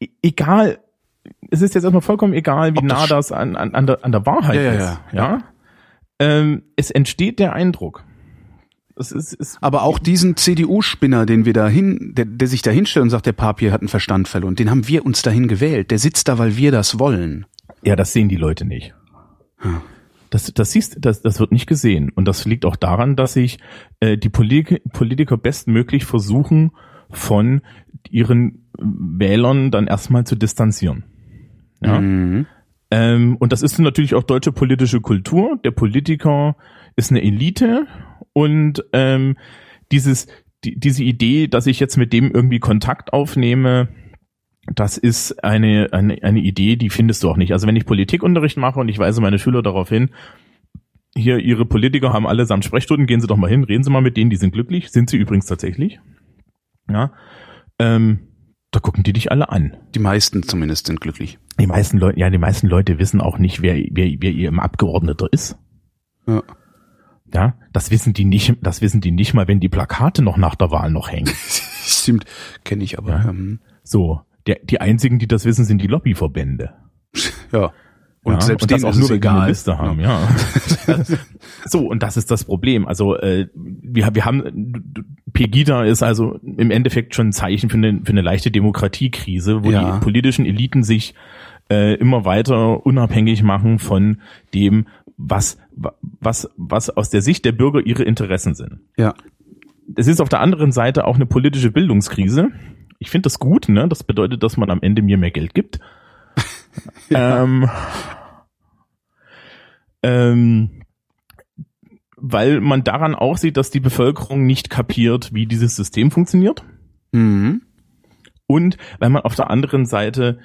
E egal, es ist jetzt erstmal vollkommen egal, wie
Ob das
nah
sch-
das an, an, an, der, an der Wahrheit
Ja, ja,
ist.
ja.
ja? Ähm, es entsteht der Eindruck. Es ist, ist
Aber auch diesen CDU-Spinner, den wir dahin, der, der sich da hinstellt und sagt, der Papier hat einen Verstand verloren, den haben wir uns dahin gewählt. Der sitzt da, weil wir das wollen.
Ja, das sehen die Leute nicht. Das, das siehst, das, das wird nicht gesehen. Und das liegt auch daran, dass sich äh, die Polit Politiker bestmöglich versuchen, von ihren Wählern dann erstmal zu distanzieren. Ja?
Mhm.
Ähm, und das ist natürlich auch deutsche politische Kultur. Der Politiker ist eine Elite und ähm, dieses, die, diese Idee, dass ich jetzt mit dem irgendwie Kontakt aufnehme, das ist eine, eine, eine Idee, die findest du auch nicht. Also wenn ich Politikunterricht mache und ich weise meine Schüler darauf hin, hier, ihre Politiker haben allesamt Sprechstunden, gehen Sie doch mal hin, reden Sie mal mit denen, die sind glücklich, sind sie übrigens tatsächlich. Ja, ähm, da gucken die dich alle an.
Die meisten zumindest sind glücklich.
Die meisten Leute, ja, die meisten Leute wissen auch nicht, wer, wer, wer ihr Abgeordneter ist.
Ja.
Ja, das wissen die nicht, das wissen die nicht mal, wenn die Plakate noch nach der Wahl noch hängen. *laughs*
Stimmt, kenne ich aber.
Ja.
Ähm,
So, der, die einzigen, die das wissen, sind die Lobbyverbände. *laughs*
ja. Und
ja,
selbst
und das auch
ist
nur,
egal.
Liste haben, ja. *laughs* so, und das ist das Problem. Also äh, wir, wir haben Pegida ist also im Endeffekt schon ein Zeichen für eine, für eine leichte Demokratiekrise, wo
Ja.
die politischen Eliten sich äh, immer weiter unabhängig machen von dem, was, was, was aus der Sicht der Bürger ihre Interessen sind.
Ja.
Es ist auf der anderen Seite auch eine politische Bildungskrise. Ich finde das gut, ne? Das bedeutet, dass man am Ende mir mehr Geld gibt. *laughs* ähm, ähm, weil man daran auch sieht, dass die Bevölkerung nicht kapiert, wie dieses System funktioniert.
Mhm.
Und weil man auf der anderen Seite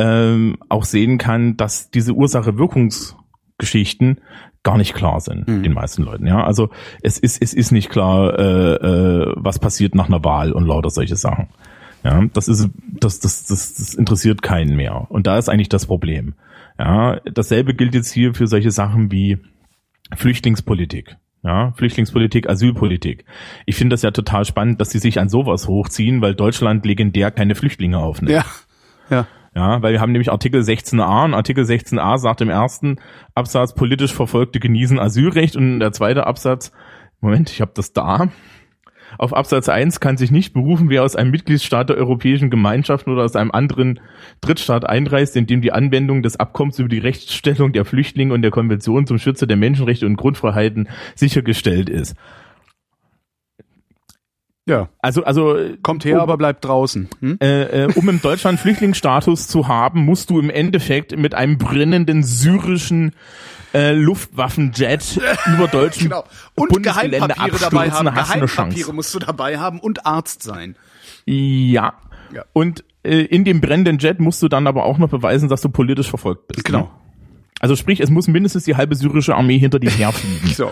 ähm, auch sehen kann, dass diese Ursache-Wirkungsgeschichten gar nicht klar sind
Mhm.
den meisten Leuten. Ja, also es ist es ist nicht klar, äh, äh, was passiert nach einer Wahl und lauter solche Sachen. Ja, das ist das das das, das interessiert keinen mehr. Und da ist eigentlich das Problem. Ja, dasselbe gilt jetzt hier für solche Sachen wie Flüchtlingspolitik. Ja, Flüchtlingspolitik, Asylpolitik. Ich finde das ja total spannend, dass sie sich an sowas hochziehen, weil Deutschland legendär keine Flüchtlinge aufnimmt.
Ja. Ja.
Ja, weil wir haben nämlich Artikel 16a und Artikel 16a sagt im ersten Absatz, politisch Verfolgte genießen Asylrecht und der zweite Absatz, Moment, ich habe das da. Auf Absatz 1 kann sich nicht berufen, wer aus einem Mitgliedsstaat der Europäischen Gemeinschaften oder aus einem anderen Drittstaat einreist, in dem die Anwendung des Abkommens über die Rechtsstellung der Flüchtlinge und der Konvention zum Schutze der Menschenrechte und Grundfreiheiten sichergestellt ist.
Ja.
Also, also
Kommt her,
um,
aber bleibt draußen. Hm?
äh, äh, um im Deutschland Flüchtlingsstatus zu haben, musst du im Endeffekt mit einem brennenden syrischen äh, Luftwaffenjet *laughs* über deutschen
Genau. Und
Bundesgelände
Geheimpapiere dabei
abstürzen,
haben.
hast eine Chance.
musst du dabei haben und Arzt sein.
Ja.
Ja.
Und äh, in dem brennenden Jet musst du dann aber auch noch beweisen, dass du politisch verfolgt bist.
Genau.
Ne? Also sprich, es muss mindestens die halbe syrische Armee hinter dir *laughs* herfliegen.
So.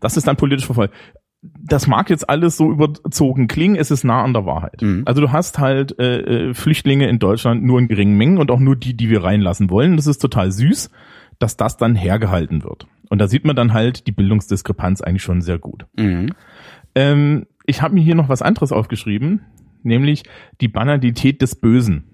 Das ist dann politisch verfolgt. Das mag jetzt alles so überzogen klingen, es ist nah an der Wahrheit.
Mhm.
Also du hast halt äh, äh, Flüchtlinge in Deutschland nur in geringen Mengen und auch nur die, die wir reinlassen wollen. Das ist total süß, dass das dann hergehalten wird. Und da sieht man dann halt die Bildungsdiskrepanz eigentlich schon sehr gut.
Mhm.
Ähm, ich habe mir hier noch was anderes aufgeschrieben, nämlich die Banalität des Bösen.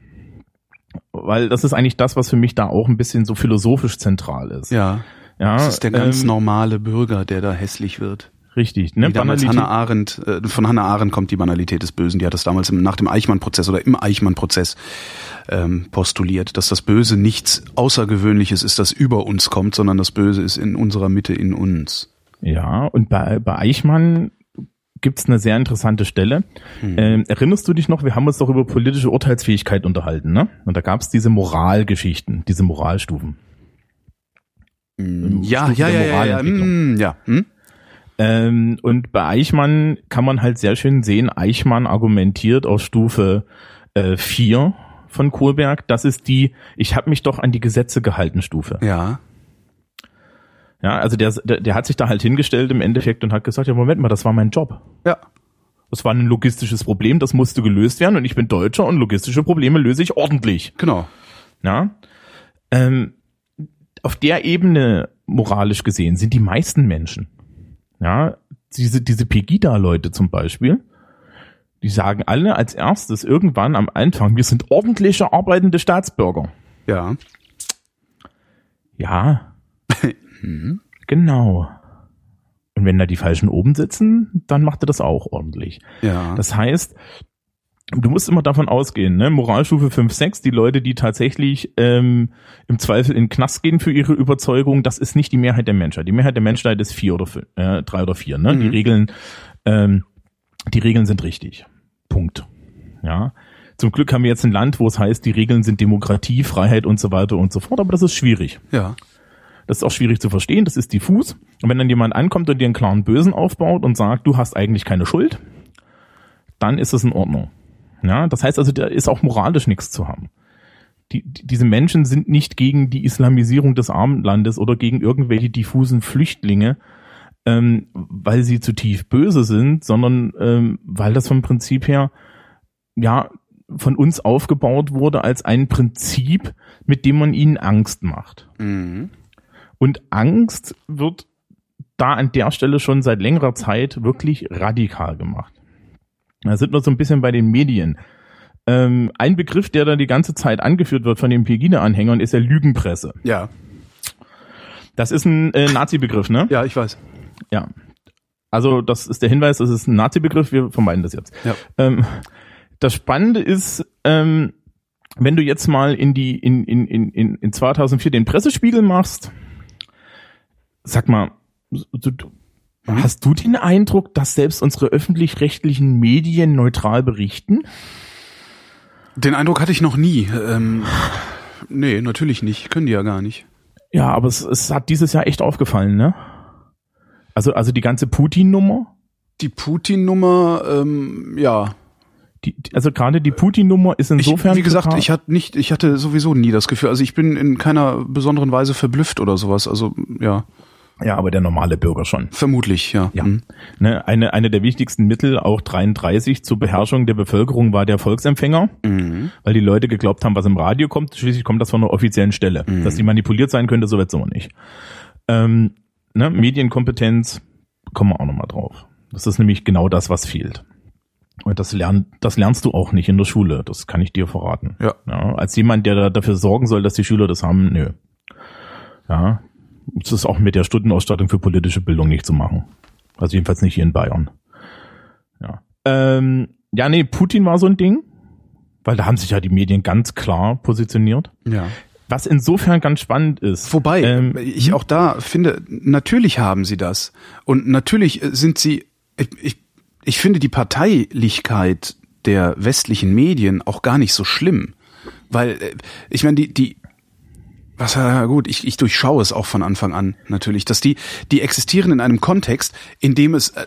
Weil das ist eigentlich das, was für mich da auch ein bisschen so philosophisch zentral ist.
Ja.
ja
Das ist der ganz
ähm,
normale Bürger, der da hässlich wird.
Richtig, ne?
Damals Hannah Arendt, äh, von Hannah Arendt kommt die Banalität des Bösen. Die hat das damals im, nach dem Eichmann-Prozess oder im Eichmann-Prozess ähm, postuliert, dass das Böse nichts Außergewöhnliches ist, das über uns kommt, sondern das Böse ist in unserer Mitte in uns.
Ja, und bei, bei Eichmann gibt's eine sehr interessante Stelle. Ähm, erinnerst du dich noch, wir haben uns doch über politische Urteilsfähigkeit unterhalten, ne? Und da gab's diese Moralgeschichten, diese Moralstufen.
Ja,
Stufe
ja,
der
ja, ja, ja,
Moralentwicklung.
mm, ja. Hm?
Ähm, und bei Eichmann kann man halt sehr schön sehen, Eichmann argumentiert auf Stufe äh, 4 von Kohlberg, das ist die, ich habe mich doch an die Gesetze gehalten Stufe.
Ja.
Ja, also der, der, der hat sich da halt hingestellt im Endeffekt und hat gesagt, ja Moment mal, das war mein Job.
Ja.
Das war ein logistisches Problem, das musste gelöst werden und ich bin Deutscher und logistische Probleme löse ich ordentlich.
Genau.
Ja. Ähm, auf der Ebene moralisch gesehen sind die meisten Menschen, ja, diese, diese Pegida-Leute zum Beispiel, die sagen alle als erstes irgendwann am Anfang, wir sind ordentliche arbeitende Staatsbürger.
Ja.
Ja. *laughs* Genau. Und wenn da die Falschen oben sitzen, dann macht er das auch ordentlich.
Ja.
Das heißt, du musst immer davon ausgehen, ne? Moralstufe 5, 6, die Leute, die tatsächlich ähm, im Zweifel in den Knast gehen für ihre Überzeugung, das ist nicht die Mehrheit der Menschheit. Die Mehrheit der Menschheit ist vier oder fünf, äh, drei oder vier. Ne? Die
Mhm.
Regeln, ähm, die Regeln sind richtig. Punkt. Ja. Zum Glück haben wir jetzt ein Land, wo es heißt, die Regeln sind Demokratie, Freiheit und so weiter und so fort, aber das ist schwierig.
ja.
Das ist auch schwierig zu verstehen, das ist diffus. Und wenn dann jemand ankommt und dir einen klaren Bösen aufbaut und sagt, du hast eigentlich keine Schuld, dann ist es in Ordnung. Ja, das heißt also, da ist auch moralisch nichts zu haben. Die, die, diese Menschen sind nicht gegen die Islamisierung des Abendlandes oder gegen irgendwelche diffusen Flüchtlinge, ähm, weil sie zu tief böse sind, sondern ähm, weil das vom Prinzip her ja von uns aufgebaut wurde als ein Prinzip, mit dem man ihnen Angst macht.
Mhm.
Und Angst wird da an der Stelle schon seit längerer Zeit wirklich radikal gemacht. Da sind wir so ein bisschen bei den Medien. Ähm, ein Begriff, der da die ganze Zeit angeführt wird von den Pegida-Anhängern, ist der Lügenpresse.
Ja.
Das ist ein äh, Nazi-Begriff, ne?
Ja, ich weiß.
Ja. Also das ist der Hinweis, das ist ein Nazi-Begriff, wir vermeiden das jetzt.
Ja.
Ähm, das Spannende ist, ähm, wenn du jetzt mal in die in, in, in, in in 2004 den Pressespiegel machst, sag mal, du, du, hast du den Eindruck, dass selbst unsere öffentlich-rechtlichen Medien neutral berichten?
Den Eindruck hatte ich noch nie. Ähm, nee, natürlich nicht. Können die ja gar nicht.
Ja, aber es, es hat dieses Jahr echt aufgefallen, ne? Also also die ganze Putin-Nummer,
Die Putin-Nummer, ähm, ja.
die, also gerade die Putin-Nummer ist
Ich,
insofern
wie gesagt, ich hatte nicht, ich hatte sowieso nie das Gefühl. Also ich bin in keiner besonderen Weise verblüfft oder sowas. Also ja,
ja, aber der normale Bürger schon.
vermutlich, ja.
Ja.
Mhm.
Ne, eine, eine der wichtigsten Mittel, auch 33, zur Beherrschung der Bevölkerung war der Volksempfänger,
Mhm.
weil die Leute geglaubt haben, was im Radio kommt, schließlich kommt das von einer offiziellen Stelle.
Mhm.
Dass die manipuliert sein könnte, so wird's aber nicht. Ähm, ne, Medienkompetenz, kommen wir auch nochmal drauf. Das ist nämlich genau das, was fehlt. Und das, lern, das lernst du auch nicht in der Schule, das kann ich dir verraten.
Ja.
Ja, als jemand, der da dafür sorgen soll, dass die Schüler das haben, nö. Ja, das ist auch mit der Stundenausstattung für politische Bildung nicht zu machen. Also jedenfalls nicht hier in Bayern. Ja. Ähm, ja, nee, Putin war so ein Ding, weil da haben sich ja die Medien ganz klar positioniert.
Ja.
Was insofern ganz spannend ist.
Wobei,
ähm,
ich auch da finde, natürlich haben sie das. Und natürlich sind sie, ich, ich, ich finde die Parteilichkeit der westlichen Medien auch gar nicht so schlimm. Weil, äh, ich meine, die, die, was ja gut, ich, ich durchschaue es auch von Anfang an natürlich, dass die, die existieren in einem Kontext, in dem es, äh,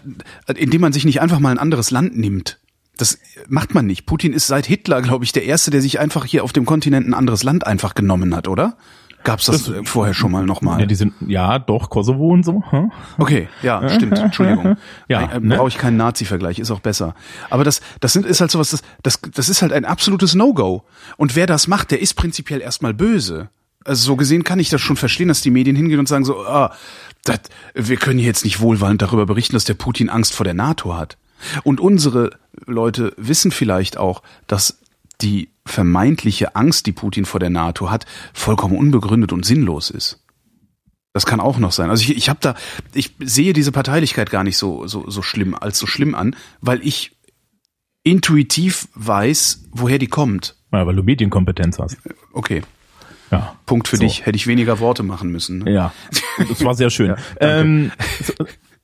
in dem man sich nicht einfach mal ein anderes Land nimmt. Das macht man nicht. Putin ist seit Hitler, glaube ich, der erste, der sich einfach hier auf dem Kontinent ein anderes Land einfach genommen hat, oder? Gab's das, das vorher schon mal nochmal?
Ja, die sind, ja, doch, Kosovo und so. Hm?
Okay, ja, stimmt, *laughs* Entschuldigung. ja, äh, ne? brauche ich keinen Nazi-Vergleich, ist auch besser. Aber das, das sind, ist halt sowas, das, das, das ist halt ein absolutes No-Go. Und wer das macht, der ist prinzipiell erstmal böse. Also so gesehen kann ich das schon verstehen, dass die Medien hingehen und sagen so, ah, das, wir können jetzt nicht wohlwollend darüber berichten, dass der Putin Angst vor der NATO hat. Und unsere Leute wissen vielleicht auch, dass die vermeintliche Angst, die Putin vor der NATO hat, vollkommen unbegründet und sinnlos ist. Das kann auch noch sein. Also ich, ich habe da, ich sehe diese Parteilichkeit gar nicht so, so, so schlimm als so schlimm an, weil ich intuitiv weiß, woher die kommt.
Ja, weil du Medienkompetenz hast.
Okay.
Ja.
Punkt für so. dich. Hätte ich weniger Worte machen müssen.
Ne? Ja. Das war sehr schön. *laughs* ja, ähm,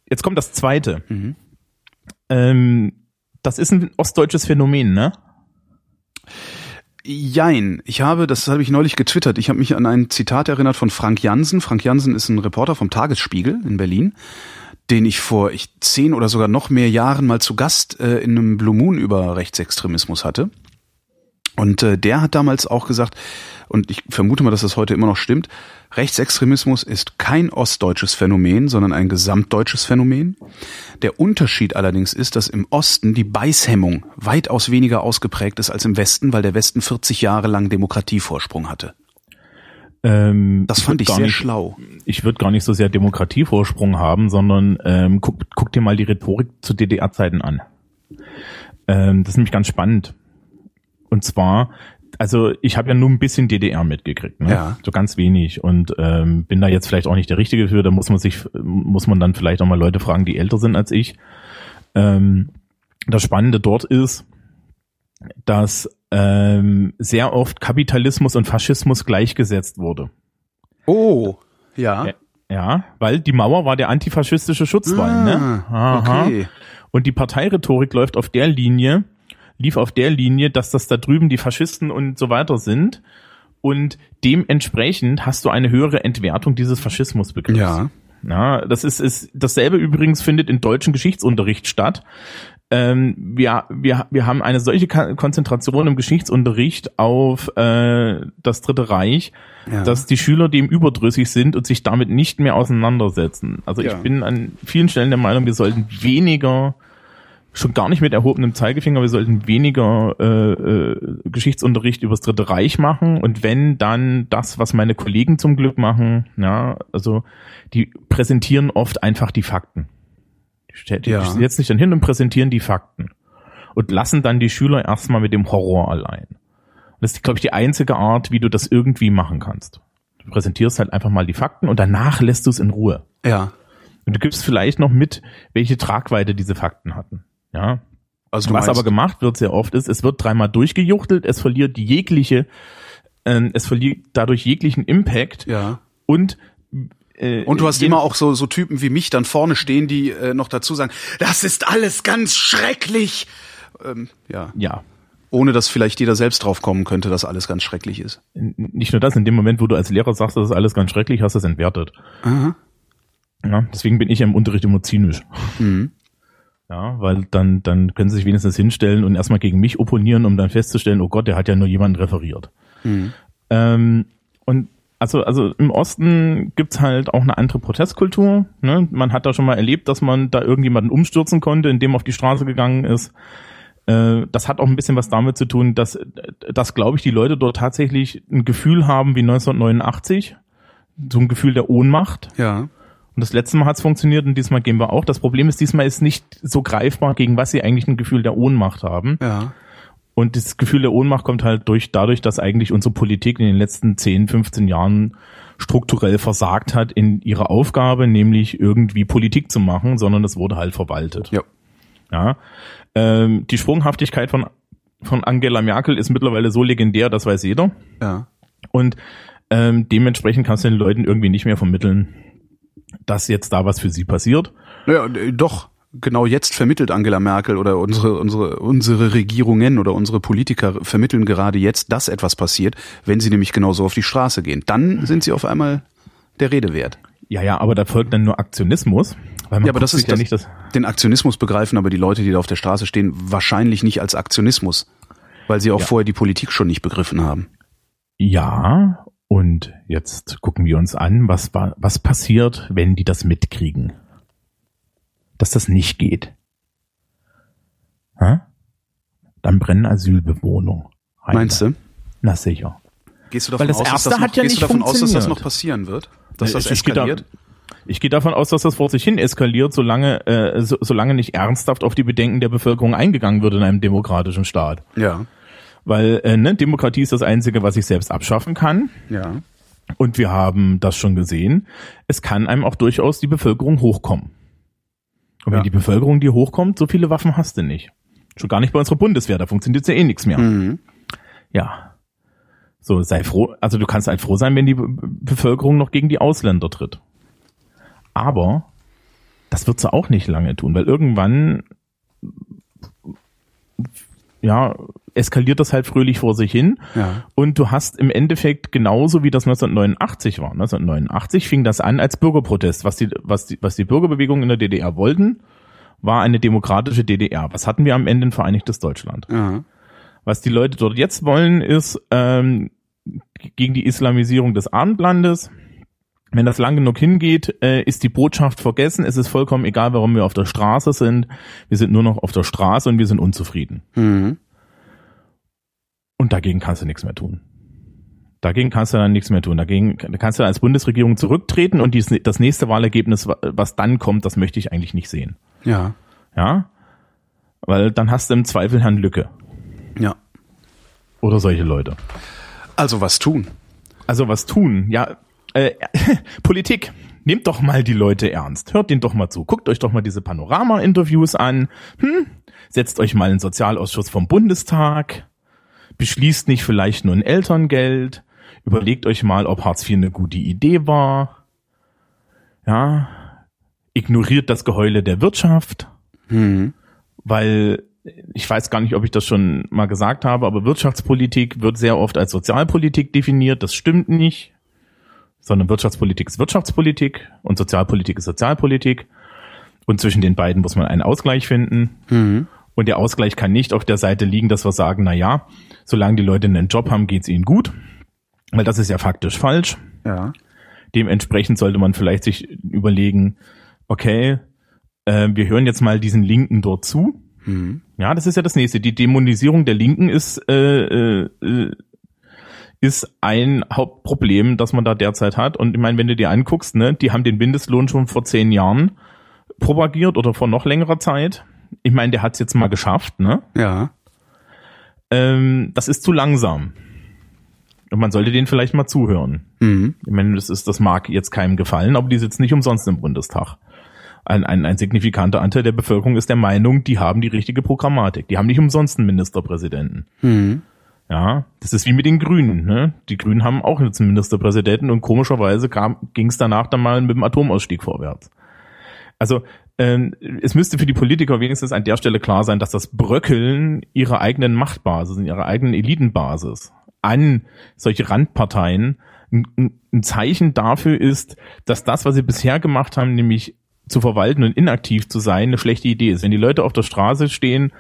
jetzt kommt das zweite. Mhm. Ähm, das ist ein ostdeutsches Phänomen, ne?
Jein. Ich habe, das habe ich neulich getwittert, ich habe mich an ein Zitat erinnert von Frank Jansen. Frank Jansen ist ein Reporter vom Tagesspiegel in Berlin, den ich vor ich, zehn oder sogar noch mehr Jahren mal zu Gast äh, in einem Blue Moon über Rechtsextremismus hatte. Und äh, der hat damals auch gesagt, und ich vermute mal, dass das heute immer noch stimmt, Rechtsextremismus ist kein ostdeutsches Phänomen, sondern ein gesamtdeutsches Phänomen. Der Unterschied allerdings ist, dass im Osten die Beißhemmung weitaus weniger ausgeprägt ist als im Westen, weil der Westen 40 Jahre lang Demokratievorsprung hatte.
Ähm,
das fand ich, ich sehr nicht, schlau.
Ich würde gar nicht so sehr Demokratievorsprung haben, sondern ähm, guck, guck dir mal die Rhetorik zu DDR-Zeiten an. Ähm, das ist nämlich ganz spannend. Und zwar also ich habe ja nur ein bisschen DDR mitgekriegt, ne?
ja.
so ganz wenig und ähm, bin da jetzt vielleicht auch nicht der Richtige für. Da muss man sich, muss man dann vielleicht auch mal Leute fragen, die älter sind als ich. Ähm, das Spannende dort ist, dass ähm, sehr oft Kapitalismus und Faschismus gleichgesetzt wurde.
Oh, ja.
Ja, weil die Mauer war der antifaschistische Schutzwall. Ne?
Ah, ne? Aha. Okay.
Und die Parteirhetorik läuft auf der Linie, lief auf der Linie, dass das da drüben die Faschisten und so weiter sind. Und dementsprechend hast du eine höhere Entwertung dieses Faschismusbegriffs.
Ja.
Ja, das ist, ist dasselbe übrigens findet in deutschen Geschichtsunterricht statt. Ähm, wir, wir, wir haben eine solche Konzentration im Geschichtsunterricht auf äh, das Dritte Reich, ja. dass die Schüler dem überdrüssig sind und sich damit nicht mehr auseinandersetzen. Also ja. ich bin an vielen Stellen der Meinung, wir sollten weniger schon gar nicht mit erhobenem Zeigefinger, wir sollten weniger äh, äh, Geschichtsunterricht übers Dritte Reich machen und wenn dann das, was meine Kollegen zum Glück machen, ja, also die präsentieren oft einfach die Fakten. Die, die ja. setzen sich dann hin und präsentieren die Fakten und lassen dann die Schüler erstmal mit dem Horror allein. Das ist, glaube ich, die einzige Art, wie du das irgendwie machen kannst. Du präsentierst halt einfach mal die Fakten und danach lässt du es in Ruhe.
Ja.
Und du gibst vielleicht noch mit, welche Tragweite diese Fakten hatten. Ja. Also Was aber gemacht wird sehr oft ist, es wird dreimal durchgejuchtelt, es verliert jegliche, äh, es verliert dadurch jeglichen Impact.
Ja.
Und
äh, und du hast immer auch so, so Typen wie mich dann vorne stehen, die äh, noch dazu sagen, das ist alles ganz schrecklich. Ähm, ja.
Ja.
Ohne dass vielleicht jeder selbst drauf kommen könnte, dass alles ganz schrecklich ist.
Nicht nur das, in dem Moment, wo du als Lehrer sagst, das ist alles ganz schrecklich, hast du es entwertet.
Aha.
Ja, deswegen bin ich im Unterricht immer zynisch.
Mhm.
Ja, weil dann, dann können sie sich wenigstens hinstellen und erstmal gegen mich opponieren, um dann festzustellen, oh Gott, der hat ja nur jemanden referiert.
Mhm.
Ähm, und also, also im Osten gibt's halt auch eine andere Protestkultur. Ne? Man hat da schon mal erlebt, dass man da irgendjemanden umstürzen konnte, indem auf die Straße gegangen ist. Äh, das hat auch ein bisschen was damit zu tun, dass, dass glaube ich, die Leute dort tatsächlich ein Gefühl haben wie 1989. So ein Gefühl der Ohnmacht.
Ja.
Und das letzte Mal hat es funktioniert und diesmal gehen wir auch. Das Problem ist, diesmal ist nicht so greifbar, gegen was sie eigentlich ein Gefühl der Ohnmacht haben.
Ja.
Und das Gefühl der Ohnmacht kommt halt durch, dadurch, dass eigentlich unsere Politik in den letzten 10, 15 Jahren strukturell versagt hat in ihrer Aufgabe, nämlich irgendwie Politik zu machen, sondern es wurde halt verwaltet.
Ja.
Ja. Ähm, die Sprunghaftigkeit von, von Angela Merkel ist mittlerweile so legendär, das weiß jeder.
Ja.
Und ähm, dementsprechend kannst du den Leuten irgendwie nicht mehr vermitteln, dass jetzt da was für sie passiert.
Naja, doch. genau jetzt vermittelt Angela Merkel oder unsere, unsere, unsere Regierungen oder unsere Politiker vermitteln gerade jetzt, dass etwas passiert, wenn sie nämlich genauso auf die Straße gehen. Dann sind sie auf einmal der Rede wert.
Ja, ja, aber da folgt dann nur Aktionismus. Weil man
Ja, aber das ist
ja
das,
nicht das.
den Aktionismus begreifen aber die Leute, die da auf der Straße stehen, wahrscheinlich nicht als Aktionismus, weil sie auch
Ja.
vorher die Politik schon nicht begriffen haben.
Ja, und jetzt gucken wir uns an, was, wa- was passiert, wenn die das mitkriegen. Dass das nicht geht. Hä? Dann brennen Asylbewohnungen.
Meinst du?
Na sicher.
Gehst du davon aus, dass das noch,
ja
gehst du
nicht
davon aus, dass das noch passieren wird? Dass das
ich gehe da-
eskaliert?
Ich gehe davon aus, dass das vor sich hin eskaliert, solange, äh, so, solange nicht ernsthaft auf die Bedenken der Bevölkerung eingegangen wird in einem demokratischen Staat.
Ja.
Weil äh, ne, Demokratie ist das Einzige, was ich selbst abschaffen kann.
Ja.
Und wir haben das schon gesehen. Es kann einem auch durchaus die Bevölkerung hochkommen. Und wenn
Ja.
die Bevölkerung dir hochkommt, so viele Waffen hast du nicht. Schon gar nicht bei unserer Bundeswehr, da funktioniert ja eh nichts mehr.
Mhm.
Ja. So, sei froh, also du kannst halt froh sein, wenn die Be Bevölkerung noch gegen die Ausländer tritt. Aber das wird sie auch nicht lange tun, weil irgendwann ja, eskaliert das halt fröhlich vor sich hin.
Ja.
Und du hast im Endeffekt genauso wie das 1989 war. 1989 fing das an als Bürgerprotest. Was die, was die, was die Bürgerbewegung in der DDR wollten, war eine demokratische DDR. Was hatten wir am Ende? Ein vereinigtes Deutschland.
Ja.
Was die Leute dort jetzt wollen, ist ähm, gegen die Islamisierung des Abendlandes. Wenn das lang genug hingeht, äh, ist die Botschaft vergessen. Es ist vollkommen egal, warum wir auf der Straße sind. Wir sind nur noch auf der Straße und wir sind unzufrieden.
Mhm.
Und dagegen kannst du nichts mehr tun. Dagegen kannst du dann nichts mehr tun. Dagegen kannst du als Bundesregierung zurücktreten und dies, das nächste Wahlergebnis, was dann kommt, das möchte ich eigentlich nicht sehen.
Ja.
Ja? Weil dann hast du im Zweifel Herrn Lücke
Ja.
oder solche Leute.
Also was tun?
Also was tun? Ja, äh, *laughs* Politik. Nehmt doch mal die Leute ernst. Hört denen doch mal zu. Guckt euch doch mal diese Panorama-Interviews an. Hm? Setzt euch mal in den Sozialausschuss vom Bundestag. Beschließt nicht vielleicht nur ein Elterngeld. Überlegt euch mal, ob Hartz IV eine gute Idee war. Ja. Ignoriert das Geheule der Wirtschaft.
Mhm.
Weil ich weiß gar nicht, ob ich das schon mal gesagt habe, aber Wirtschaftspolitik wird sehr oft als Sozialpolitik definiert. Das stimmt nicht, sondern Wirtschaftspolitik ist Wirtschaftspolitik und Sozialpolitik ist Sozialpolitik. Und zwischen den beiden muss man einen Ausgleich finden.
Mhm.
Und der Ausgleich kann nicht auf der Seite liegen, dass wir sagen, na ja, solange die Leute einen Job haben, geht's ihnen gut. Weil das ist ja faktisch falsch.
Ja.
Dementsprechend sollte man vielleicht sich überlegen, okay, äh, wir hören jetzt mal diesen Linken dort zu.
Mhm.
Ja, das ist ja das nächste. Die Dämonisierung der Linken ist, äh, äh, ist ein Hauptproblem, das man da derzeit hat. Und ich meine, wenn du dir anguckst, ne, die haben den Mindestlohn schon vor zehn Jahren propagiert oder vor noch längerer Zeit. Ich meine, der hat's jetzt mal geschafft, ne?
Ja.
Ähm, das ist zu langsam. Und man sollte denen vielleicht mal zuhören.
Mhm.
Ich meine, das ist, das mag jetzt keinem gefallen, aber die sitzen nicht umsonst im Bundestag. Ein, ein, ein signifikanter Anteil der Bevölkerung ist der Meinung, die haben die richtige Programmatik. Die haben nicht umsonst einen Ministerpräsidenten.
Mhm.
Ja, das ist wie mit den Grünen. Ne? Die Grünen haben auch jetzt einen Ministerpräsidenten und komischerweise ging es danach dann mal mit dem Atomausstieg vorwärts. Also ähm, es müsste für die Politiker wenigstens an der Stelle klar sein, dass das Bröckeln ihrer eigenen Machtbasis, ihrer eigenen Elitenbasis an solche Randparteien ein, Zeichen dafür ist, dass das, was sie bisher gemacht haben, nämlich zu verwalten und inaktiv zu sein, eine schlechte Idee ist. Wenn die Leute auf der Straße stehen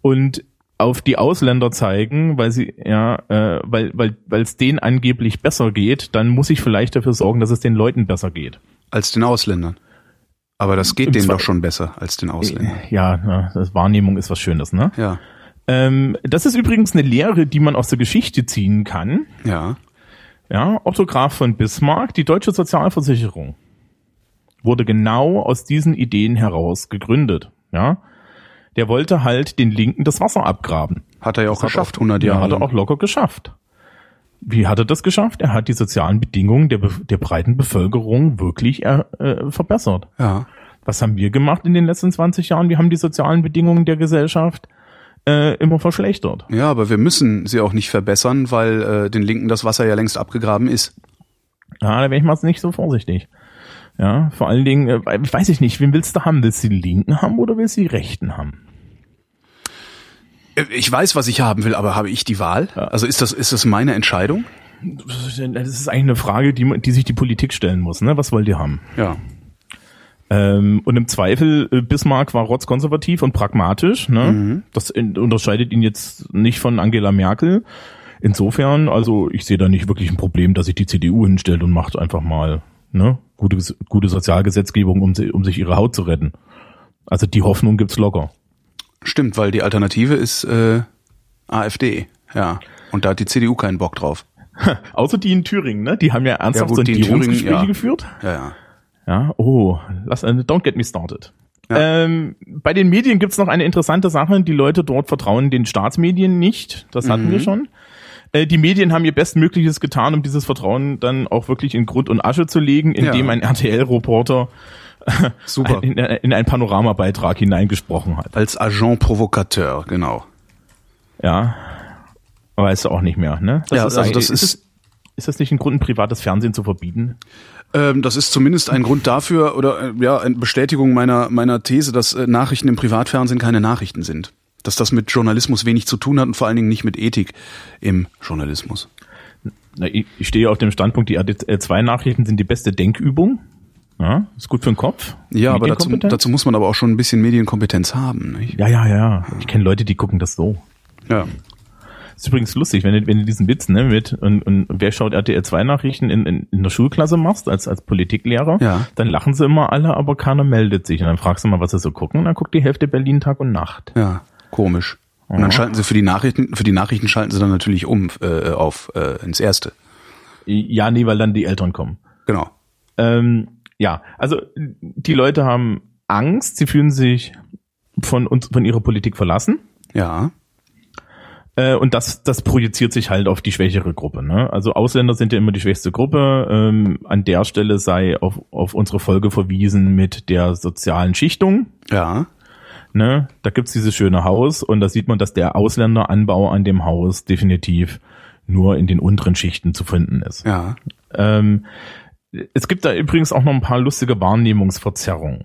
und auf die Ausländer zeigen, weil sie ja, äh, weil weil es denen angeblich besser geht, dann muss ich vielleicht dafür sorgen, dass es den Leuten besser geht.
Als den Ausländern. Aber das geht denen doch schon besser als den Ausländern.
Ja, ja, das Wahrnehmung ist was Schönes, ne?
Ja.
Ähm, das ist übrigens eine Lehre, die man aus der Geschichte ziehen kann.
Ja.
Ja, Otto Graf von Bismarck, die deutsche Sozialversicherung wurde genau aus diesen Ideen heraus gegründet. Ja, der wollte halt den Linken das Wasser abgraben.
Hat er ja auch
Das
geschafft,
auch-
100
ja,
Jahre.
hat er auch locker geschafft. Wie hat er das geschafft? Er hat die sozialen Bedingungen der, der breiten Bevölkerung wirklich äh, äh, verbessert.
Ja.
Was haben wir gemacht in den letzten 20 Jahren? Wir haben die sozialen Bedingungen der Gesellschaft äh, immer verschlechtert.
Ja, aber wir müssen sie auch nicht verbessern, weil äh, den Linken das Wasser ja längst abgegraben ist.
Ja, da wäre ich mal nicht so vorsichtig. Ja, vor allen Dingen, äh, weiß ich nicht, wen willst du haben? Willst du die Linken haben oder willst du die Rechten haben?
Ich weiß, was ich haben will, aber habe ich die Wahl? Also ist das, ist das meine Entscheidung?
Das ist eigentlich eine Frage, die, die sich die Politik stellen muss. Ne? Was wollt ihr haben?
Ja.
Ähm, und im Zweifel, äh, Bismarck war rotzkonservativ und pragmatisch. Ne? Das in, unterscheidet ihn jetzt nicht von Angela Merkel. Insofern, also ich sehe da nicht wirklich ein Problem, dass sich die CDU hinstellt und macht einfach mal ne, gute, gute Sozialgesetzgebung, um, um sich ihre Haut zu retten. Also die Hoffnung gibt's locker.
Stimmt, weil die Alternative ist äh, AfD. Ja. Und da hat die CDU keinen Bock drauf. *laughs*
Außer die in Thüringen, ne? Die haben ja ernsthaft
gut, die in
Sondierungsgespräche
ja.
geführt.
Ja, ja.
Ja, oh, lass, äh, don't get me started.
Ja.
Ähm, bei den Medien gibt's noch eine interessante Sache. Die Leute dort vertrauen den Staatsmedien nicht. Das hatten
Mhm.
wir schon. Äh, die Medien haben ihr Bestmögliches getan, um dieses Vertrauen dann auch wirklich in Grund und Asche zu legen, indem
Ja.
ein RTL-Reporter *laughs*
Super.
in, in einen Panoramabeitrag hineingesprochen hat.
Als Agent Provocateur, genau.
Ja, weißt du auch nicht mehr, ne?
Ja, also
eigentlich-
das ist-
es, ist das nicht ein Grund, ein privates Fernsehen zu verbieten?
Ähm, das ist zumindest ein Grund dafür oder äh, ja, eine Bestätigung meiner meiner These, dass äh, Nachrichten im Privatfernsehen keine Nachrichten sind. Dass das mit Journalismus wenig zu tun hat und vor allen Dingen nicht mit Ethik im Journalismus.
Na, ich, ich stehe auf dem Standpunkt, die RTL2-Nachrichten sind die beste Denkübung. Ja, ist gut für den Kopf.
Ja, aber dazu, dazu muss man aber auch schon ein bisschen Medienkompetenz haben. Nicht?
Ja, ja, ja. Ich kenne Leute, die gucken das so.
Ja.
ist übrigens lustig, wenn du, wenn du diesen Witz, ne, mit, und, und wer schaut RTL 2 Nachrichten in, in, in der Schulklasse machst, als, als Politiklehrer,
Ja.
dann lachen sie immer alle, aber keiner meldet sich. Und dann fragst du mal, was sie so gucken, und dann guckt die Hälfte Berlin Tag und Nacht.
Ja, komisch. Und dann schalten sie für die Nachrichten, für die Nachrichten schalten sie dann natürlich um äh, auf äh, ins erste.
Ja, nee, weil dann die Eltern kommen.
Genau.
Ähm, ja, also die Leute haben Angst, sie fühlen sich von uns, von ihrer Politik verlassen.
Ja.
Äh, und das, das projiziert sich halt auf die schwächere Gruppe. Ne? Also Ausländer sind ja immer die schwächste Gruppe. Ähm, an der Stelle sei auf, auf unsere Folge verwiesen mit der sozialen Schichtung.
Ja.
Ne? Da gibt's dieses schöne Haus und da sieht man, dass der Ausländeranbau an dem Haus definitiv nur in den unteren Schichten zu finden ist.
Ja.
Ähm, es gibt da übrigens auch noch ein paar lustige Wahrnehmungsverzerrungen.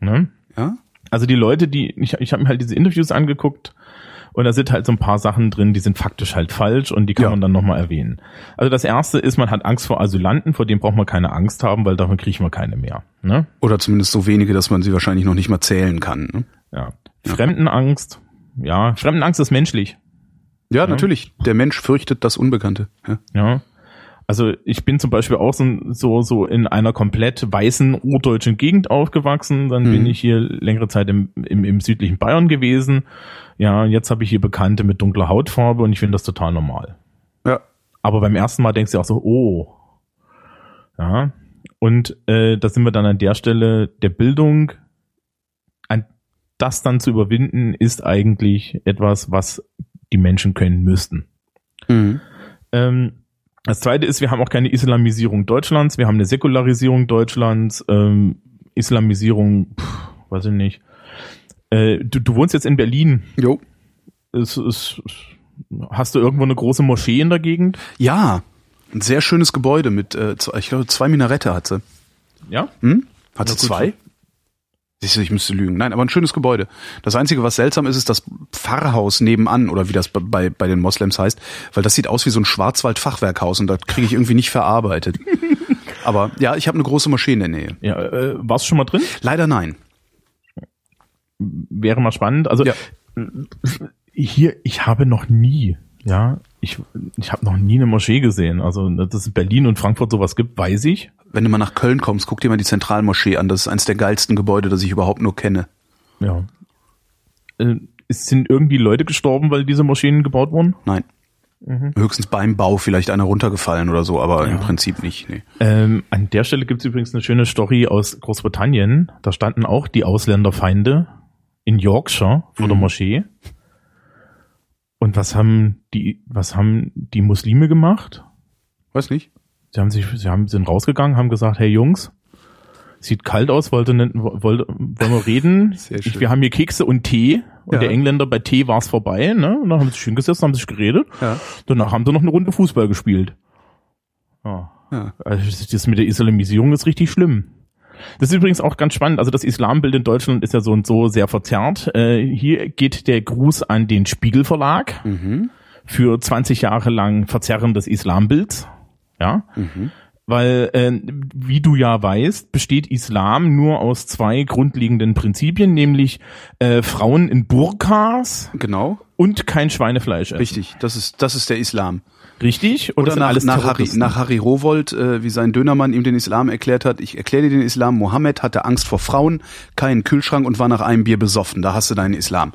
Ne?
Ja.
Also die Leute, die, ich, ich habe mir halt diese Interviews angeguckt und da sind halt so ein paar Sachen drin, die sind faktisch halt falsch und die kann
Ja.
man dann nochmal erwähnen. Also das erste ist, man hat Angst vor Asylanten, vor denen braucht man keine Angst haben, weil davon kriegt man keine mehr. Ne?
Oder zumindest so wenige, dass man sie wahrscheinlich noch nicht mal zählen kann. Ne?
Ja. Fremdenangst, ja, Fremdenangst ist menschlich.
Ja, natürlich. Der Mensch fürchtet das Unbekannte. Ja.
Ja. Also ich bin zum Beispiel auch so, so, so in einer komplett weißen urdeutschen Gegend aufgewachsen. Dann bin
Mhm.
ich hier längere Zeit im, im, im südlichen Bayern gewesen. Ja, jetzt habe ich hier Bekannte mit dunkler Hautfarbe und ich finde das total normal.
ja.
Aber beim ersten Mal denkst du auch so, oh. Ja. Und äh, da sind wir dann an der Stelle der Bildung. An das dann zu überwinden, ist eigentlich etwas, was die Menschen können müssten.
Mhm.
Ähm, das zweite ist, wir haben auch keine Islamisierung Deutschlands, wir haben eine Säkularisierung Deutschlands, ähm, Islamisierung, pff, weiß ich nicht. Äh, du, du wohnst jetzt in Berlin.
Jo.
Es, es, hast du irgendwo eine große Moschee in der Gegend?
Ja. Ein sehr schönes Gebäude mit, äh, zwei, ich glaube, zwei Minarette hat sie.
Ja?
Hm? Hat sie zwei? Siehst du, ich müsste lügen. Nein, aber ein schönes Gebäude. Das Einzige, was seltsam ist, ist das Pfarrhaus nebenan oder wie das bei- bei, den Moslems heißt, weil das sieht aus wie so ein Schwarzwald-Fachwerkhaus und das kriege ich irgendwie nicht verarbeitet. *laughs* aber ja, ich habe eine große Moschee in der Nähe.
Ja, äh, warst du schon mal drin?
Leider nein.
Wäre mal spannend. Also
Ja.
hier, ich habe noch nie, ja, ich, ich habe noch nie eine Moschee gesehen. Also, dass es in Berlin und Frankfurt sowas gibt, weiß ich.
Wenn du mal nach Köln kommst, guck dir mal die Zentralmoschee an. Das ist eines der geilsten Gebäude, das ich überhaupt nur kenne.
Ja. Äh, es sind irgendwie Leute gestorben, weil diese Moscheen gebaut wurden?
Nein. Höchstens beim Bau vielleicht einer runtergefallen oder so, aber im Prinzip nicht. Nee.
Ähm, an der Stelle gibt's übrigens eine schöne Story aus Großbritannien. Da standen auch die Ausländerfeinde in Yorkshire vor der
Mhm.
Moschee. Und was haben die, was haben die Muslime gemacht?
Weiß nicht.
Sie haben sich, sie haben, sind rausgegangen, haben gesagt, hey Jungs, sieht kalt aus, wollte, wollte, wollen wir reden? *laughs*
Sehr schön.
Ich, wir haben hier Kekse und Tee. Und
Ja.
der Engländer bei Tee war's vorbei, ne? Und dann haben sie sich schön gesessen, haben sich geredet.
Ja.
Danach haben sie noch eine Runde Fußball gespielt. Ja.
Ja.
Also das mit der Islamisierung ist richtig schlimm. Das ist übrigens auch ganz spannend. Also das Islambild in Deutschland ist ja so und so sehr verzerrt. Äh, hier geht der Gruß an den Spiegelverlag
Mhm.
für 20 Jahre lang Verzerren des Islambilds. Ja.
Mhm.
Weil, äh, wie du ja weißt, besteht Islam nur aus zwei grundlegenden Prinzipien, nämlich äh, Frauen in Burkas
Genau,
und kein Schweinefleisch essen.
richtig. Das ist, das ist der Islam.
Richtig?
Oder
sind
nach,
alles
nach, Harry, nach Harry Rowold, äh, wie sein Dönermann ihm den Islam erklärt hat. Ich erkläre dir den Islam. Mohammed hatte Angst vor Frauen, keinen Kühlschrank und war nach einem Bier besoffen. Da hast du deinen Islam.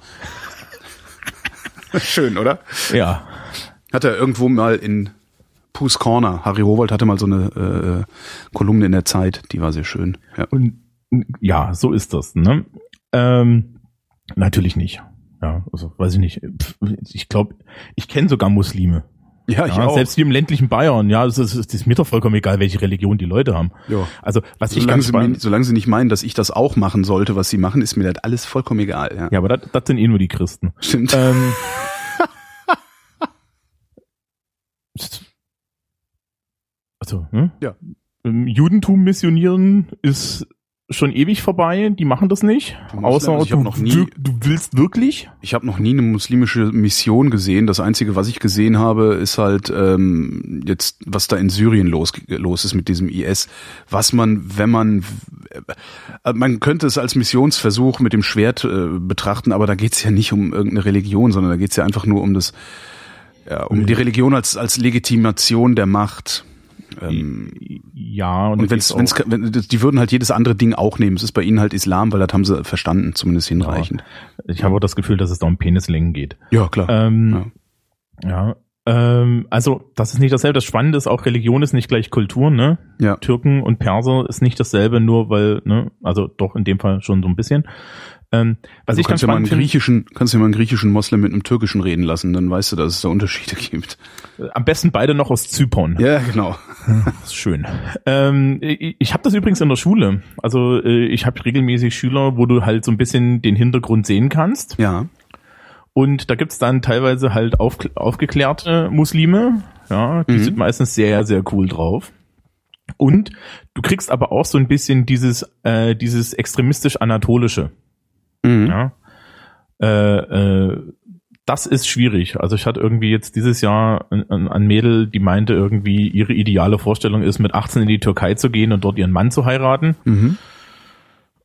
*laughs* Schön, oder?
Ja.
Hat er irgendwo mal in Poos Corner. Harry Rowold hatte mal so eine äh, Kolumne in der Zeit, die war sehr schön. Ja.
Und ja, so ist das. Ne? Ähm, natürlich nicht. Ja, also weiß ich nicht. Ich glaube, ich kenne sogar Muslime.
Ja, ich
Ja,
auch.
selbst hier im ländlichen Bayern. Ja, das ist, das ist mir doch vollkommen egal, welche Religion die Leute haben.
Ja.
Also was ich
solange,
ganz
sie
spannend.
solange sie nicht meinen, dass ich das auch machen sollte, was sie machen, ist mir das alles vollkommen egal. Ja,
Ja, aber das, das sind eh nur die Christen.
stimmt.
Ähm, *laughs* also, hm?
Ja.
Ähm, Judentum missionieren ist schon ewig vorbei. Die machen das nicht. Außer
hab
du,
noch nie-
du willst wirklich.
Ich habe noch nie eine muslimische Mission gesehen. Das Einzige, was ich gesehen habe, ist halt ähm, jetzt, was da in Syrien los, los ist mit diesem IS. Was man, wenn man, äh, man könnte es als Missionsversuch mit dem Schwert äh, betrachten, aber da geht's ja nicht um irgendeine Religion, sondern da geht's ja einfach nur um das, ja, um die Religion als als Legitimation der Macht. Ähm,
Ja, und,
und wenn's, wenn's, wenn, die würden halt jedes andere Ding auch nehmen. Es ist bei ihnen halt Islam, weil das haben sie verstanden, zumindest hinreichend.
ich habe auch das Gefühl, dass es da um Penislängen geht.
Ja, klar.
Ähm, ja. Ähm, also, das ist nicht dasselbe. Das Spannende ist auch, Religion ist nicht gleich Kultur, ne?
ja.
Türken und Perser ist nicht dasselbe, nur weil, ne, also doch in dem Fall schon so ein bisschen. Ähm, was
Also
ich
kannst ja mal einen griechischen, kannst ja mal einen griechischen Moslem mit einem türkischen reden lassen, dann weißt du, dass es da Unterschiede *laughs* gibt.
am besten beide noch aus Zypern.
Ja, genau. *laughs*
Schön. Ähm, ich ich habe das übrigens in der Schule. Also äh, ich habe regelmäßig Schüler, wo du halt so ein bisschen den Hintergrund sehen kannst.
Ja.
Und da gibt's dann teilweise halt auf, aufgeklärte Muslime. Ja, die
Mhm.
sind meistens sehr, sehr cool drauf. Und du kriegst aber auch so ein bisschen dieses, äh, dieses extremistisch-anatolische.
Mhm.
Ja. Äh, äh, das ist schwierig. Also ich hatte irgendwie jetzt dieses Jahr ein, ein Mädel, die meinte irgendwie, ihre ideale Vorstellung ist, mit 18 in die Türkei zu gehen und dort ihren Mann zu heiraten.
Mhm.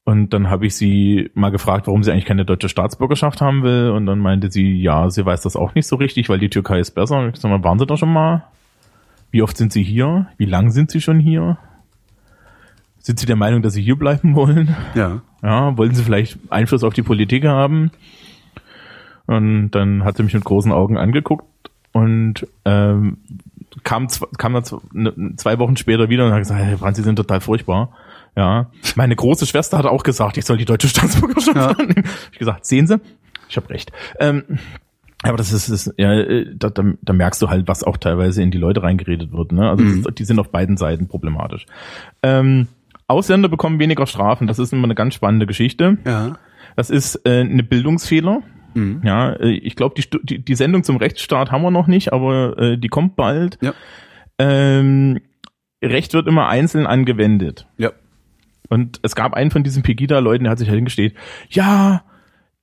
Und dann habe ich sie mal gefragt, warum sie eigentlich keine deutsche Staatsbürgerschaft haben will. Und dann meinte sie, ja, sie weiß das auch nicht so richtig, weil die Türkei ist besser. Und ich sag mal, waren sie da schon mal? Wie oft sind sie hier? Wie lang sind sie schon hier? Sind sie der Meinung, dass sie hier bleiben wollen?
Ja.
Ja, wollen sie vielleicht Einfluss auf die Politik haben? Und dann hat sie mich mit großen Augen angeguckt und ähm, kam, kam dann ne- zwei Wochen später wieder und hat gesagt, hey, Franz, Sie sind total furchtbar. Ja, meine große Schwester hat auch gesagt, ich soll die deutsche Staatsbürgerschaft
Ja.
annehmen. Ich gesagt, sehen Sie, ich habe recht. Ähm, aber das ist, ist ja, äh, da, da, da merkst du halt, was auch teilweise in die Leute reingeredet wird. Ne? Also
Mhm.
das, die sind auf beiden Seiten problematisch. Ähm, Ausländer bekommen weniger Strafen. Das ist immer eine ganz spannende Geschichte.
Ja.
Das ist äh, eine Bildungsfehler.
Mhm.
Ja, äh, ich glaube, die, die, die Sendung zum Rechtsstaat haben wir noch nicht, aber äh, die kommt bald.
Ja.
Ähm, Recht wird immer einzeln angewendet.
Ja.
Und es gab einen von diesen Pegida-Leuten, der hat sich halt hingestellt, ja,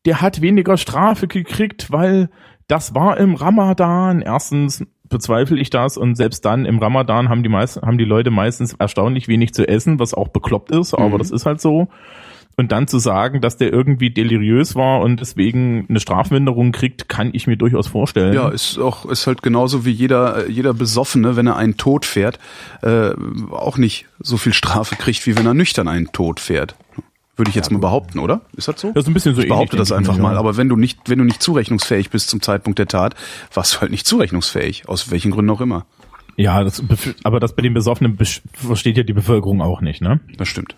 der hat weniger Strafe gekriegt, weil das war im Ramadan. Erstens bezweifle ich das und selbst dann im Ramadan haben die meisten, haben die Leute meistens erstaunlich wenig zu essen, was auch bekloppt ist, aber
Mhm.
das ist halt so. Und dann zu sagen, dass der irgendwie deliriös war und deswegen eine Strafminderung kriegt, kann ich mir durchaus vorstellen.
Ja, ist auch ist halt genauso wie jeder jeder Besoffene, wenn er einen Tod fährt, äh, auch nicht so viel Strafe kriegt, wie wenn er nüchtern einen Tod fährt. Würde ich jetzt mal behaupten, oder? Ist das so?
Das ist ein bisschen so
ich behaupte
ähnlich,
das
ich
einfach
mir,
mal.
ja.
Aber wenn du nicht, wenn du nicht zurechnungsfähig bist zum Zeitpunkt der Tat, warst du halt nicht zurechnungsfähig. Aus welchen Gründen auch immer.
Ja, das, aber das bei den Besoffenen versteht ja die Bevölkerung auch nicht, ne?
Das stimmt.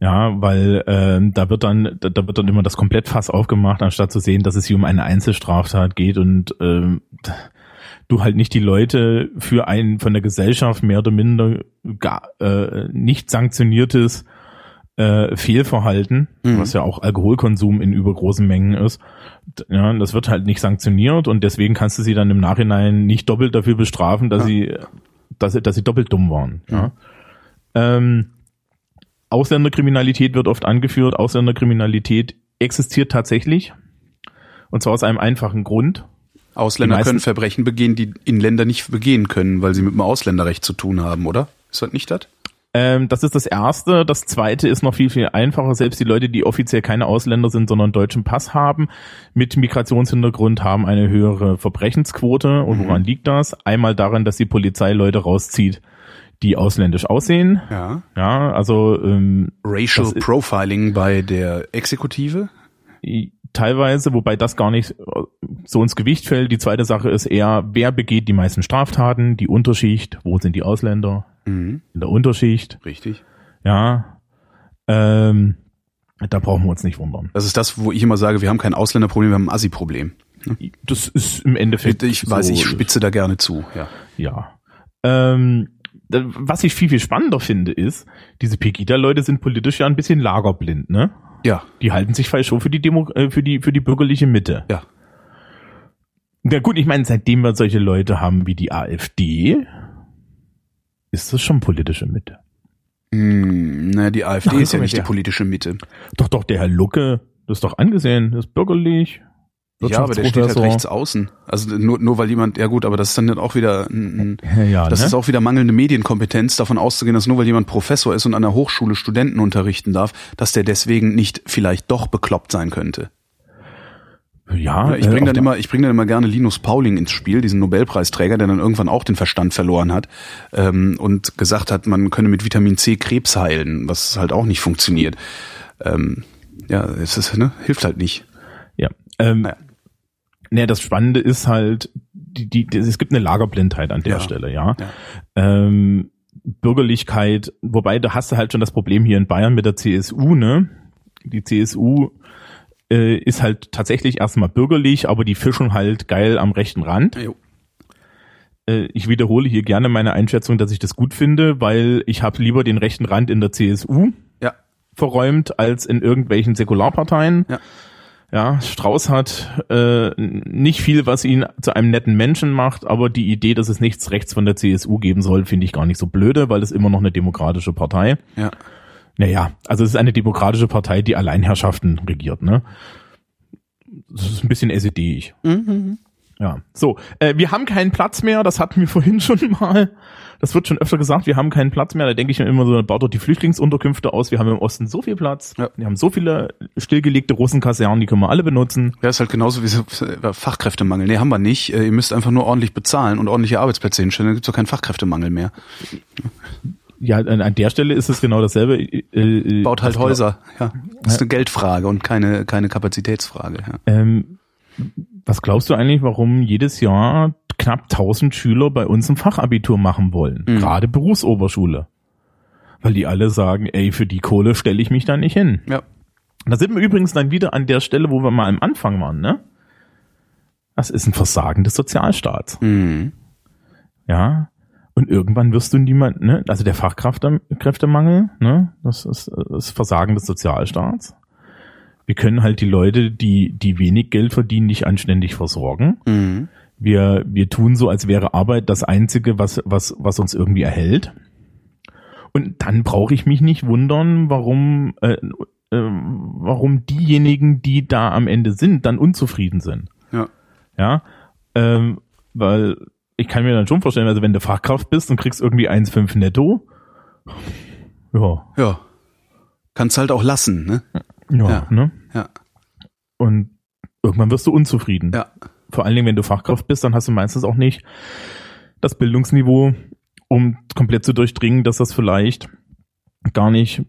Ja, weil ähm, da wird dann da, da wird dann immer das Komplettfass aufgemacht, anstatt zu sehen, dass es hier um eine Einzelstraftat geht und ähm, du halt nicht die Leute für ein von der Gesellschaft mehr oder minder gar, äh, nicht sanktioniertes äh, Fehlverhalten,
Mhm.
was ja auch Alkoholkonsum in übergroßen Mengen ist. Ja, das wird halt nicht sanktioniert und deswegen kannst du sie dann im Nachhinein nicht doppelt dafür bestrafen, dass
Ja.
sie dass sie, dass sie doppelt dumm waren. Ja. Ähm, Ausländerkriminalität wird oft angeführt. Ausländerkriminalität existiert tatsächlich. Und zwar aus einem einfachen Grund.
Ausländer können Verbrechen begehen, die in Länder nicht begehen können, weil sie mit dem Ausländerrecht zu tun haben, oder? Ist das nicht das?
Ähm, das ist das Erste. Das Zweite ist noch viel, viel einfacher. Selbst die Leute, die offiziell keine Ausländer sind, sondern deutschen Pass haben, mit Migrationshintergrund, haben eine höhere Verbrechensquote. Und woran liegt das? Einmal daran, dass die Polizei Leute rauszieht, die ausländisch aussehen.
Ja.
Ja, also ähm,
Racial Profiling bei der Exekutive?
Teilweise, wobei das gar nicht äh, so ins Gewicht fällt. Die zweite Sache ist eher, wer begeht die meisten Straftaten? Die Unterschicht. Wo sind die Ausländer?
Mhm.
In der Unterschicht.
Richtig.
Ja. Ähm, da brauchen wir uns nicht wundern.
Das ist das, wo ich immer sage, wir haben kein Ausländerproblem, wir haben ein Assi-Problem.
Das ist im Endeffekt.
Ich weiß,
so,
ich spitze da gerne zu. Ja.
Ja. Ähm, was ich viel, viel spannender finde, ist, diese Pegida-Leute sind politisch ja ein bisschen lagerblind, ne?
Ja.
Die halten sich falsch schon für die Demo, äh, für die, für die bürgerliche Mitte.
Ja.
Ja gut, ich meine, seitdem wir solche Leute haben wie die AfD, ist das schon politische Mitte.
Hm, na, die AfD
Ach,
ist ja nicht die politische Mitte.
Doch, doch, der Herr Lucke, das ist doch angesehen, das ist bürgerlich.
Ja, aber der steht halt rechts außen. Also nur, nur weil jemand, ja gut, aber das ist dann auch wieder ein, ein *laughs*
Ja,
Das
ne?
ist auch wieder mangelnde Medienkompetenz, davon auszugehen, dass nur weil jemand Professor ist und an der Hochschule Studenten unterrichten darf, dass der deswegen nicht vielleicht doch bekloppt sein könnte.
ja,
ich
äh,
bringe
auch
dann
da-
immer, ich bringe dann immer gerne Linus Pauling ins Spiel, diesen Nobelpreisträger, der dann irgendwann auch den Verstand verloren hat ähm, und gesagt hat, man könne mit Vitamin C Krebs heilen, was halt auch nicht funktioniert. Ähm, ja, es ist, ne, hilft halt nicht.
Ja. Ähm,
Naja.
Ne, das Spannende ist halt, die, die, die, es gibt eine Lagerblindheit an der
Ja.
Stelle, ja.
Ja.
Ähm, Bürgerlichkeit, wobei da hast du halt schon das Problem hier in Bayern mit der CSU, ne? Die CSU äh, ist halt tatsächlich erstmal bürgerlich, aber die fischen halt geil am rechten Rand.
Jo.
Äh, ich wiederhole hier gerne meine Einschätzung, dass ich das gut finde, weil ich habe lieber den rechten Rand in der CSU
Ja,
verräumt als in irgendwelchen Säkularparteien.
Ja.
Ja, Strauß hat äh, nicht viel, was ihn zu einem netten Menschen macht, aber die Idee, dass es nichts rechts von der CSU geben soll, finde ich gar nicht so blöde, weil es immer noch eine demokratische Partei.
ja.
Naja, also es ist eine demokratische Partei, die Alleinherrschaften regiert, ne? Das ist ein bisschen SED-ig. Ja, so. Äh, wir haben keinen Platz mehr, das hatten wir vorhin schon *laughs* mal. Das wird schon öfter gesagt, wir haben keinen Platz mehr. Da denke ich mir immer so, baut doch die Flüchtlingsunterkünfte aus. Wir haben im Osten so viel Platz.
Ja.
Wir haben so viele stillgelegte Russenkasernen, die können wir alle benutzen.
Ja, ist halt genauso wie so äh, Fachkräftemangel. Nee, haben wir nicht. Äh, Ihr müsst einfach nur ordentlich bezahlen und ordentliche Arbeitsplätze hinstellen, dann gibt's doch keinen Fachkräftemangel mehr.
Ja, an, an der Stelle ist es genau dasselbe. Äh, äh,
Baut halt
das-
Häuser. Ja, das ist eine Geldfrage und keine keine Kapazitätsfrage. Ja.
Ähm, was glaubst du eigentlich, warum jedes Jahr knapp 1000 Schüler bei uns ein Fachabitur machen wollen?
Mhm.
Gerade Berufsoberschule. Weil die alle sagen, ey, für die Kohle stelle ich mich da nicht hin.
ja.
Da sind wir übrigens dann wieder an der Stelle, wo wir mal am Anfang waren, ne? Das ist ein Versagen des Sozialstaats.
Mhm.
Ja. Und irgendwann wirst du niemand, ne? Also der Fachkräftemangel, ne? Das ist das Versagen des Sozialstaats. Wir können halt die Leute, die, die wenig Geld verdienen, nicht anständig versorgen.
Mhm.
Wir, wir tun so, als wäre Arbeit das Einzige, was, was, was uns irgendwie erhält. Und dann brauche ich mich nicht wundern, warum, äh, äh, warum diejenigen, die da am Ende sind, dann unzufrieden sind.
Ja.
Ja, ähm, weil ich kann mir dann schon vorstellen, also wenn du Fachkraft bist und kriegst irgendwie 1,5 netto, ja,
Ja. Kannst halt auch lassen, ne?
Ja,
Ja.
ne?
Ja.
Und irgendwann wirst du unzufrieden.
Ja.
Vor allen Dingen, wenn du Fachkraft bist, dann hast du meistens auch nicht das Bildungsniveau, um komplett zu durchdringen, dass das vielleicht gar nicht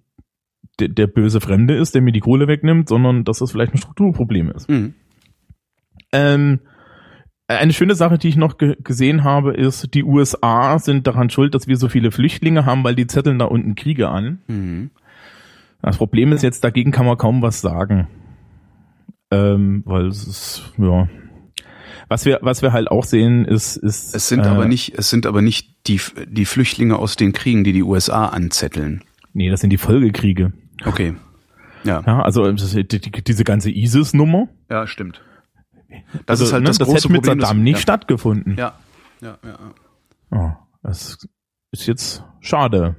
der, der böse Fremde ist, der mir die Kohle wegnimmt, sondern dass das vielleicht ein Strukturproblem ist.
Mhm.
Ähm, eine schöne Sache, die ich noch ge gesehen habe, ist, die USA sind daran schuld, dass wir so viele Flüchtlinge haben, weil die zetteln da unten Kriege an.
Mhm.
Das Problem ist jetzt, dagegen kann man kaum was sagen. Ähm, weil es ist, ja. Was wir, was wir halt auch sehen, ist, ist.
Es sind
äh,
aber nicht, es sind aber nicht die, die Flüchtlinge aus den Kriegen, die die USA anzetteln.
Nee, das sind die Folgekriege.
Okay. Ja.
Ja, also die, die, diese ganze ISIS-Nummer.
Ja, stimmt. Das
also,
ist halt
ne,
das
das
große
hätte mit
Problem.
Saddam nicht
ja.
stattgefunden.
Ja. Ja, ja, ja.
Ja. Das ist jetzt schade.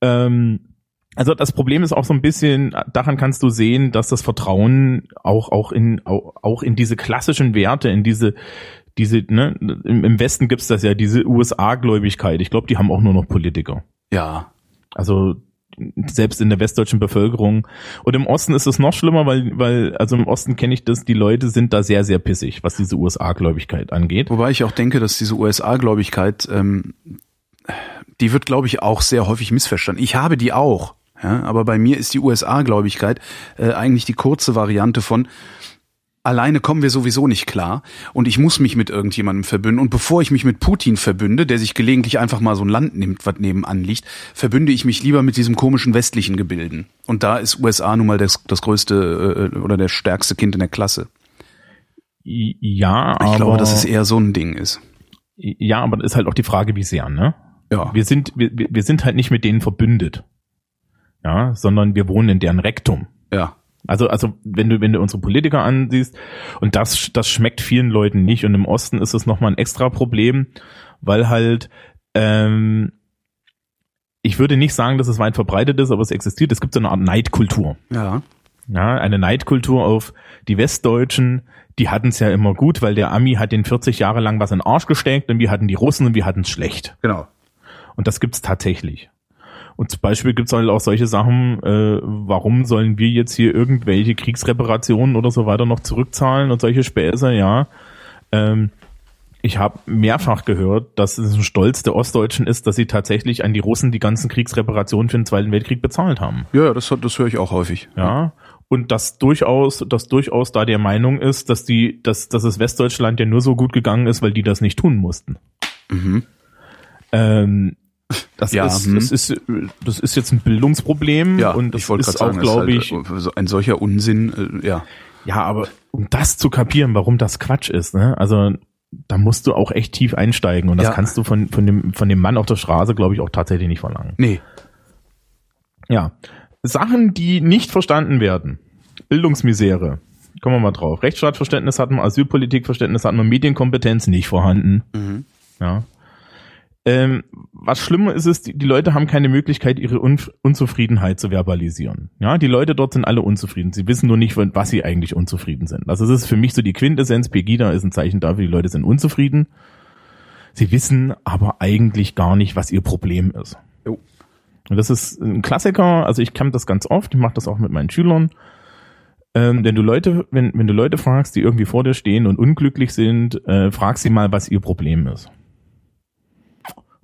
Ähm, also das Problem ist auch so ein bisschen, daran kannst du sehen, dass das Vertrauen auch auch in auch, auch in diese klassischen Werte, in diese diese ne, im Westen gibt's das ja diese USA-Gläubigkeit. Ich glaube, die haben auch nur noch Politiker.
Ja.
Also selbst in der westdeutschen Bevölkerung. Und im Osten ist es noch schlimmer, weil, weil, also im Osten kenne ich das, die Leute sind da sehr, sehr pissig, was diese USA-Gläubigkeit angeht.
Wobei ich auch denke, dass diese USA-Gläubigkeit, ähm, die wird, glaube ich, auch sehr häufig missverstanden. Ich habe die auch. Ja, aber bei mir ist die USA-Gläubigkeit äh, eigentlich die kurze Variante von alleine kommen wir sowieso nicht klar und ich muss mich mit irgendjemandem verbünden. Und bevor ich mich mit Putin verbünde, der sich gelegentlich einfach mal so ein Land nimmt, was nebenan liegt, verbünde ich mich lieber mit diesem komischen westlichen Gebilden. Und da ist USA nun mal das, das größte äh, oder der stärkste Kind in der Klasse.
Ja, aber.
Ich glaube, dass es eher so ein Ding ist.
Ja, aber das ist halt auch die Frage, wie sehr, ne?
Ja.
Wir sind, wir, wir sind halt nicht mit denen verbündet. Ja, sondern wir wohnen in deren Rektum.
Ja.
Also, also wenn du, wenn du unsere Politiker ansiehst, und das, das schmeckt vielen Leuten nicht. Und im Osten ist es nochmal ein extra Problem, weil halt, ähm, ich würde nicht sagen, dass es weit verbreitet ist, aber es existiert. Es gibt so eine Art Neidkultur.
Ja.
Ja, eine Neidkultur auf die Westdeutschen, die hatten es ja immer gut, weil der Ami hat den 40 Jahre lang was in den Arsch gesteckt und wir hatten die Russen und wir hatten es schlecht.
Genau.
Und das gibt's tatsächlich. Und zum Beispiel gibt's halt auch solche Sachen, äh, warum sollen wir jetzt hier irgendwelche Kriegsreparationen oder so weiter noch zurückzahlen und solche Späße, ja. Ähm, ich habe mehrfach gehört, dass es ein Stolz der Ostdeutschen ist, dass sie tatsächlich an die Russen die ganzen Kriegsreparationen für den Zweiten Weltkrieg bezahlt haben.
Ja, das, das höre ich auch häufig.
Ja. Und dass durchaus, dass durchaus da der Meinung ist, dass die, dass, dass es Westdeutschland ja nur so gut gegangen ist, weil die das nicht tun mussten.
Mhm.
Ähm, das,
Ja,
ist,
hm.
das ist, das ist jetzt ein Bildungsproblem
Ja,
und das
ich wollte
ist
gerade
auch,
sagen,
glaube
ist
ich,
halt, äh, ein solcher Unsinn, äh, ja.
ja, aber um das zu kapieren, warum das Quatsch ist, ne? Also da musst du auch echt tief einsteigen und das
Ja.
kannst du von, von dem, von dem Mann auf der Straße, glaube ich, auch tatsächlich nicht verlangen.
Nee.
Ja. Sachen, die nicht verstanden werden. Bildungsmisere. Kommen wir mal drauf. Rechtsstaatverständnis hatten wir, Asylpolitikverständnis hatten wir, Medienkompetenz nicht vorhanden.
Mhm.
Ja. Ähm, was schlimmer ist es, die, die Leute haben keine Möglichkeit, ihre Un Unzufriedenheit zu verbalisieren. Ja, die Leute dort sind alle unzufrieden. Sie wissen nur nicht, was sie eigentlich unzufrieden sind. Also das ist für mich so die Quintessenz. Pegida ist ein Zeichen dafür, die Leute sind unzufrieden. Sie wissen aber eigentlich gar nicht, was ihr Problem ist.
Jo.
Und das ist ein Klassiker. Also ich kann das ganz oft. Ich mache das auch mit meinen Schülern. Ähm, wenn du Leute, wenn, wenn du Leute fragst, die irgendwie vor dir stehen und unglücklich sind, äh, frag sie mal, was ihr Problem ist.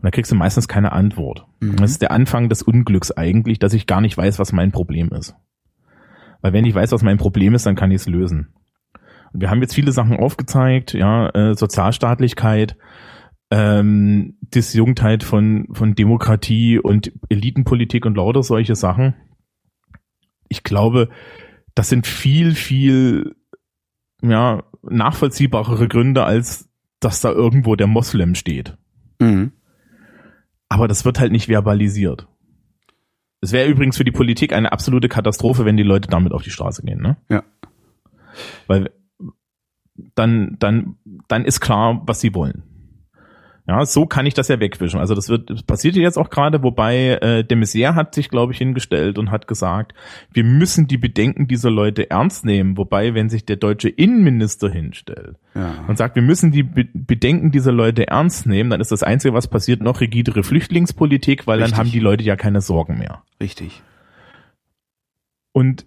Und da kriegst du meistens keine Antwort.
Mhm.
Das ist der Anfang des Unglücks eigentlich, dass ich gar nicht weiß, was mein Problem ist. Weil wenn ich weiß, was mein Problem ist, dann kann ich es lösen. Und wir haben jetzt viele Sachen aufgezeigt, ja, äh, Sozialstaatlichkeit, ähm, Disjunktheit von, von Demokratie und Elitenpolitik und lauter solche Sachen. Ich glaube, das sind viel, viel ja, nachvollziehbarere Gründe, als dass da irgendwo der Moslem steht.
Mhm.
Aber das wird halt nicht verbalisiert. Es wäre übrigens für die Politik eine absolute Katastrophe, wenn die Leute damit auf die Straße gehen, ne?
Ja.
Weil dann, dann, dann ist klar, was sie wollen. Ja, so kann ich das ja wegwischen. Also das wird das passiert jetzt auch gerade, wobei äh, de Maizière hat sich, glaube ich, hingestellt und hat gesagt, wir müssen die Bedenken dieser Leute ernst nehmen. Wobei, wenn sich der deutsche Innenminister hinstellt
Ja.
und sagt, wir müssen die Be Bedenken dieser Leute ernst nehmen, dann ist das Einzige, was passiert, noch rigidere Flüchtlingspolitik, weil
Richtig.
dann haben die Leute ja keine Sorgen mehr.
Richtig.
Und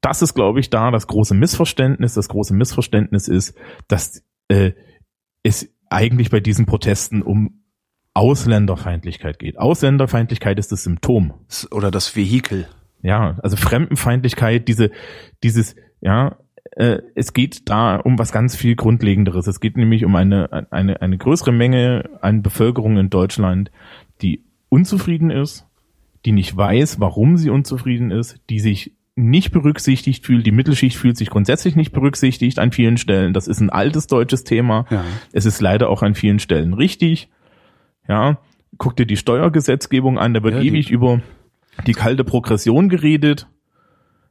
das ist, glaube ich, da das große Missverständnis. Das große Missverständnis ist, dass äh, es eigentlich bei diesen Protesten um Ausländerfeindlichkeit geht. Ausländerfeindlichkeit ist das Symptom.
Oder das Vehikel.
Ja, also Fremdenfeindlichkeit, diese, dieses, ja, äh, es geht da um was ganz viel Grundlegenderes. Es geht nämlich um eine, eine, eine größere Menge an Bevölkerung in Deutschland, die unzufrieden ist, die nicht weiß, warum sie unzufrieden ist, die sich nicht berücksichtigt fühlt, die Mittelschicht fühlt sich grundsätzlich nicht berücksichtigt an vielen Stellen. Das ist ein altes deutsches Thema.
Ja.
Es ist leider auch an vielen Stellen richtig. Ja, guck dir die Steuergesetzgebung an, da wird
Ja,
ewig über die kalte Progression geredet.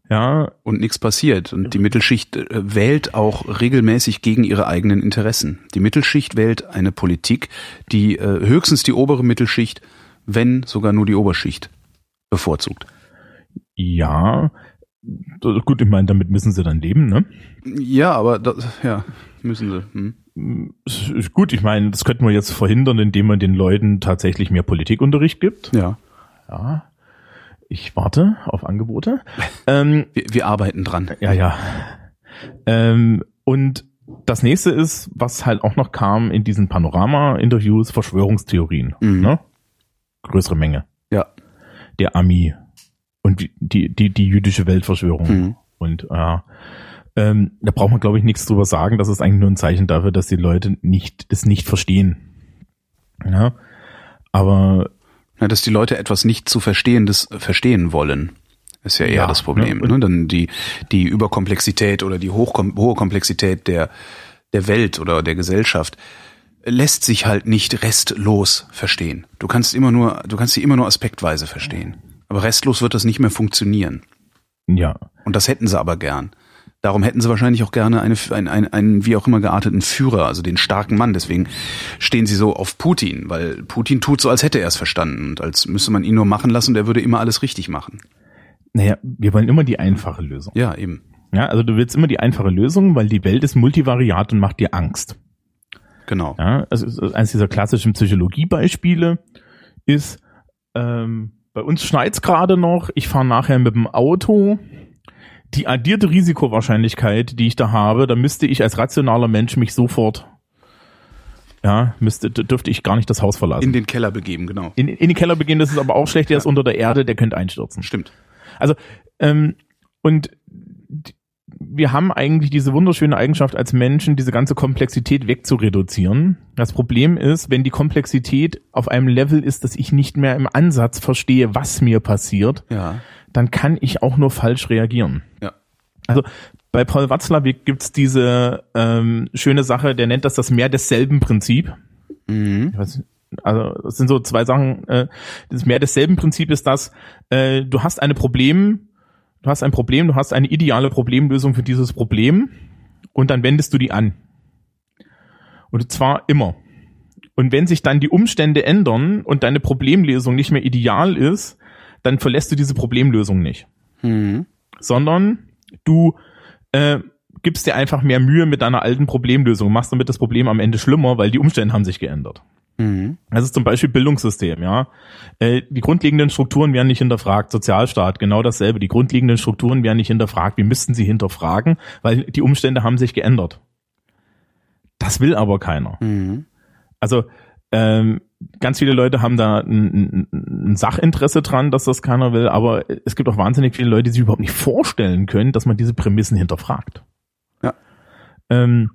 Ja,
und nichts passiert. Und die Mittelschicht äh, wählt auch regelmäßig gegen ihre eigenen Interessen. Die Mittelschicht wählt eine Politik, die äh, höchstens die obere Mittelschicht, wenn sogar nur die Oberschicht bevorzugt.
ja. Gut, ich meine, damit müssen sie dann leben, ne?
Ja, aber das, ja, müssen sie. Hm.
Gut, ich meine, das könnten wir jetzt verhindern, indem man den Leuten tatsächlich mehr Politikunterricht gibt.
Ja,
Ja. Ich warte auf Angebote. *laughs* ähm,
wir, wir arbeiten dran.
ja, ja. Ähm, und das nächste ist, was halt auch noch kam in diesen Panorama-Interviews, Verschwörungstheorien.
Mhm.
Ne? Größere Menge.
Ja.
Der Ami die, die, die, die jüdische Weltverschwörung.
Mhm.
Und äh, ähm, da braucht man, glaube ich, nichts drüber sagen. Das ist eigentlich nur ein Zeichen dafür, dass die Leute nicht das nicht verstehen. Ja. Aber
Ja, dass die Leute etwas nicht zu verstehendes verstehen wollen. Ist ja eher
Ja,
das Problem.
ne?
Ne? Dann die, die Überkomplexität oder die hochkom hohe Komplexität der, der Welt oder der Gesellschaft lässt sich halt nicht restlos verstehen. Du kannst immer nur, du kannst sie immer nur aspektweise verstehen. Aber restlos wird das nicht mehr funktionieren.
ja,
Und das hätten sie aber gern. Darum hätten sie wahrscheinlich auch gerne eine, einen, einen, einen wie auch immer gearteten Führer, also den starken Mann. Deswegen stehen sie so auf Putin, weil Putin tut so, als hätte er es verstanden und als müsste man ihn nur machen lassen und er würde immer alles richtig machen.
naja, wir wollen immer die einfache Lösung.
Ja, eben.
Ja, also du willst immer die einfache Lösung, weil die Welt ist multivariat und macht dir Angst.
Genau.
Ja, also eines dieser klassischen Psychologiebeispiele ist, ähm, bei uns schneit's gerade noch, ich fahre nachher mit dem Auto. Die addierte Risikowahrscheinlichkeit, die ich da habe, da müsste ich als rationaler Mensch mich sofort, ja, müsste, dürfte ich gar nicht das Haus verlassen.
In den Keller begeben, genau.
In, in den Keller begehen, das ist aber auch schlecht, der ist unter der Erde, der könnte einstürzen.
Stimmt.
Also, ähm, und wir haben eigentlich diese wunderschöne Eigenschaft als Menschen, diese ganze Komplexität wegzureduzieren. Das Problem ist, wenn die Komplexität auf einem Level ist, dass ich nicht mehr im Ansatz verstehe, was mir passiert,
Ja.
dann kann ich auch nur falsch reagieren.
Ja.
Also bei Paul Watzlawick gibt's diese ähm, schöne Sache, der nennt das das mehr desselben Prinzip.
Mhm.
Weiß, also das sind so zwei Sachen. Äh, das mehr desselben Prinzip ist das, äh, du hast eine Problem, du hast ein Problem, du hast eine ideale Problemlösung für dieses Problem und dann wendest du die an. Und zwar immer. Und wenn sich dann die Umstände ändern und deine Problemlösung nicht mehr ideal ist, dann verlässt du diese Problemlösung nicht
Mhm.
sondern du äh, gibst dir einfach mehr Mühe mit deiner alten Problemlösung, machst damit das Problem am Ende schlimmer, weil die Umstände haben sich geändert.
Mhm.
Das ist zum Beispiel Bildungssystem, ja. Äh, die grundlegenden Strukturen werden nicht hinterfragt. Sozialstaat, genau dasselbe. Die grundlegenden Strukturen werden nicht hinterfragt. Wir müssten sie hinterfragen, weil die Umstände haben sich geändert. Das will aber keiner.
Mhm.
Also ähm, ganz viele Leute haben da ein, ein, ein Sachinteresse dran, dass das keiner will, aber es gibt auch wahnsinnig viele Leute, die sich überhaupt nicht vorstellen können, dass man diese Prämissen hinterfragt.
Ja.
Ähm,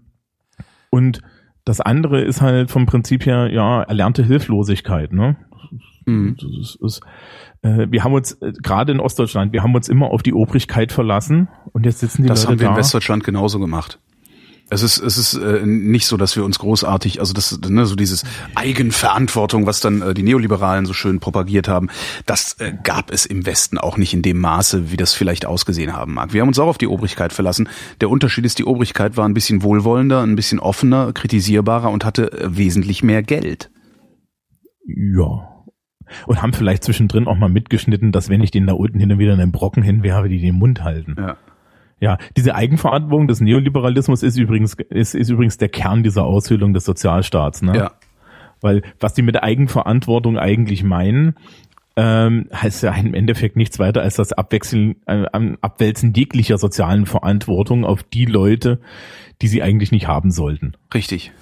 und das andere ist halt vom Prinzip her, ja, erlernte Hilflosigkeit, ne?
Mhm.
Das ist, ist, äh, wir haben uns, äh, gerade in Ostdeutschland, wir haben uns immer auf die Obrigkeit verlassen und jetzt sitzen die
Das
Leute
haben wir
da.
in Westdeutschland genauso gemacht. Es ist, es ist äh, nicht so, dass wir uns großartig, also das, ne, so dieses Eigenverantwortung, was dann äh, die Neoliberalen so schön propagiert haben, das äh, gab es im Westen auch nicht in dem Maße, wie das vielleicht ausgesehen haben mag. Wir haben uns auch auf die Obrigkeit verlassen. Der Unterschied ist, die Obrigkeit war ein bisschen wohlwollender, ein bisschen offener, kritisierbarer und hatte äh, wesentlich mehr Geld.
Ja. Und haben vielleicht zwischendrin auch mal mitgeschnitten, dass wenn ich den da unten hin und wieder einen Brocken hinwerfe, die den Mund halten.
Ja.
Ja, diese Eigenverantwortung des Neoliberalismus ist übrigens, ist, ist übrigens der Kern dieser Aushöhlung des Sozialstaats, ne?
Ja.
Weil was die mit Eigenverantwortung eigentlich meinen, ähm, heißt ja im Endeffekt nichts weiter als das Abwechseln, äh, Abwälzen jeglicher sozialen Verantwortung auf die Leute, die sie eigentlich nicht haben sollten.
Richtig.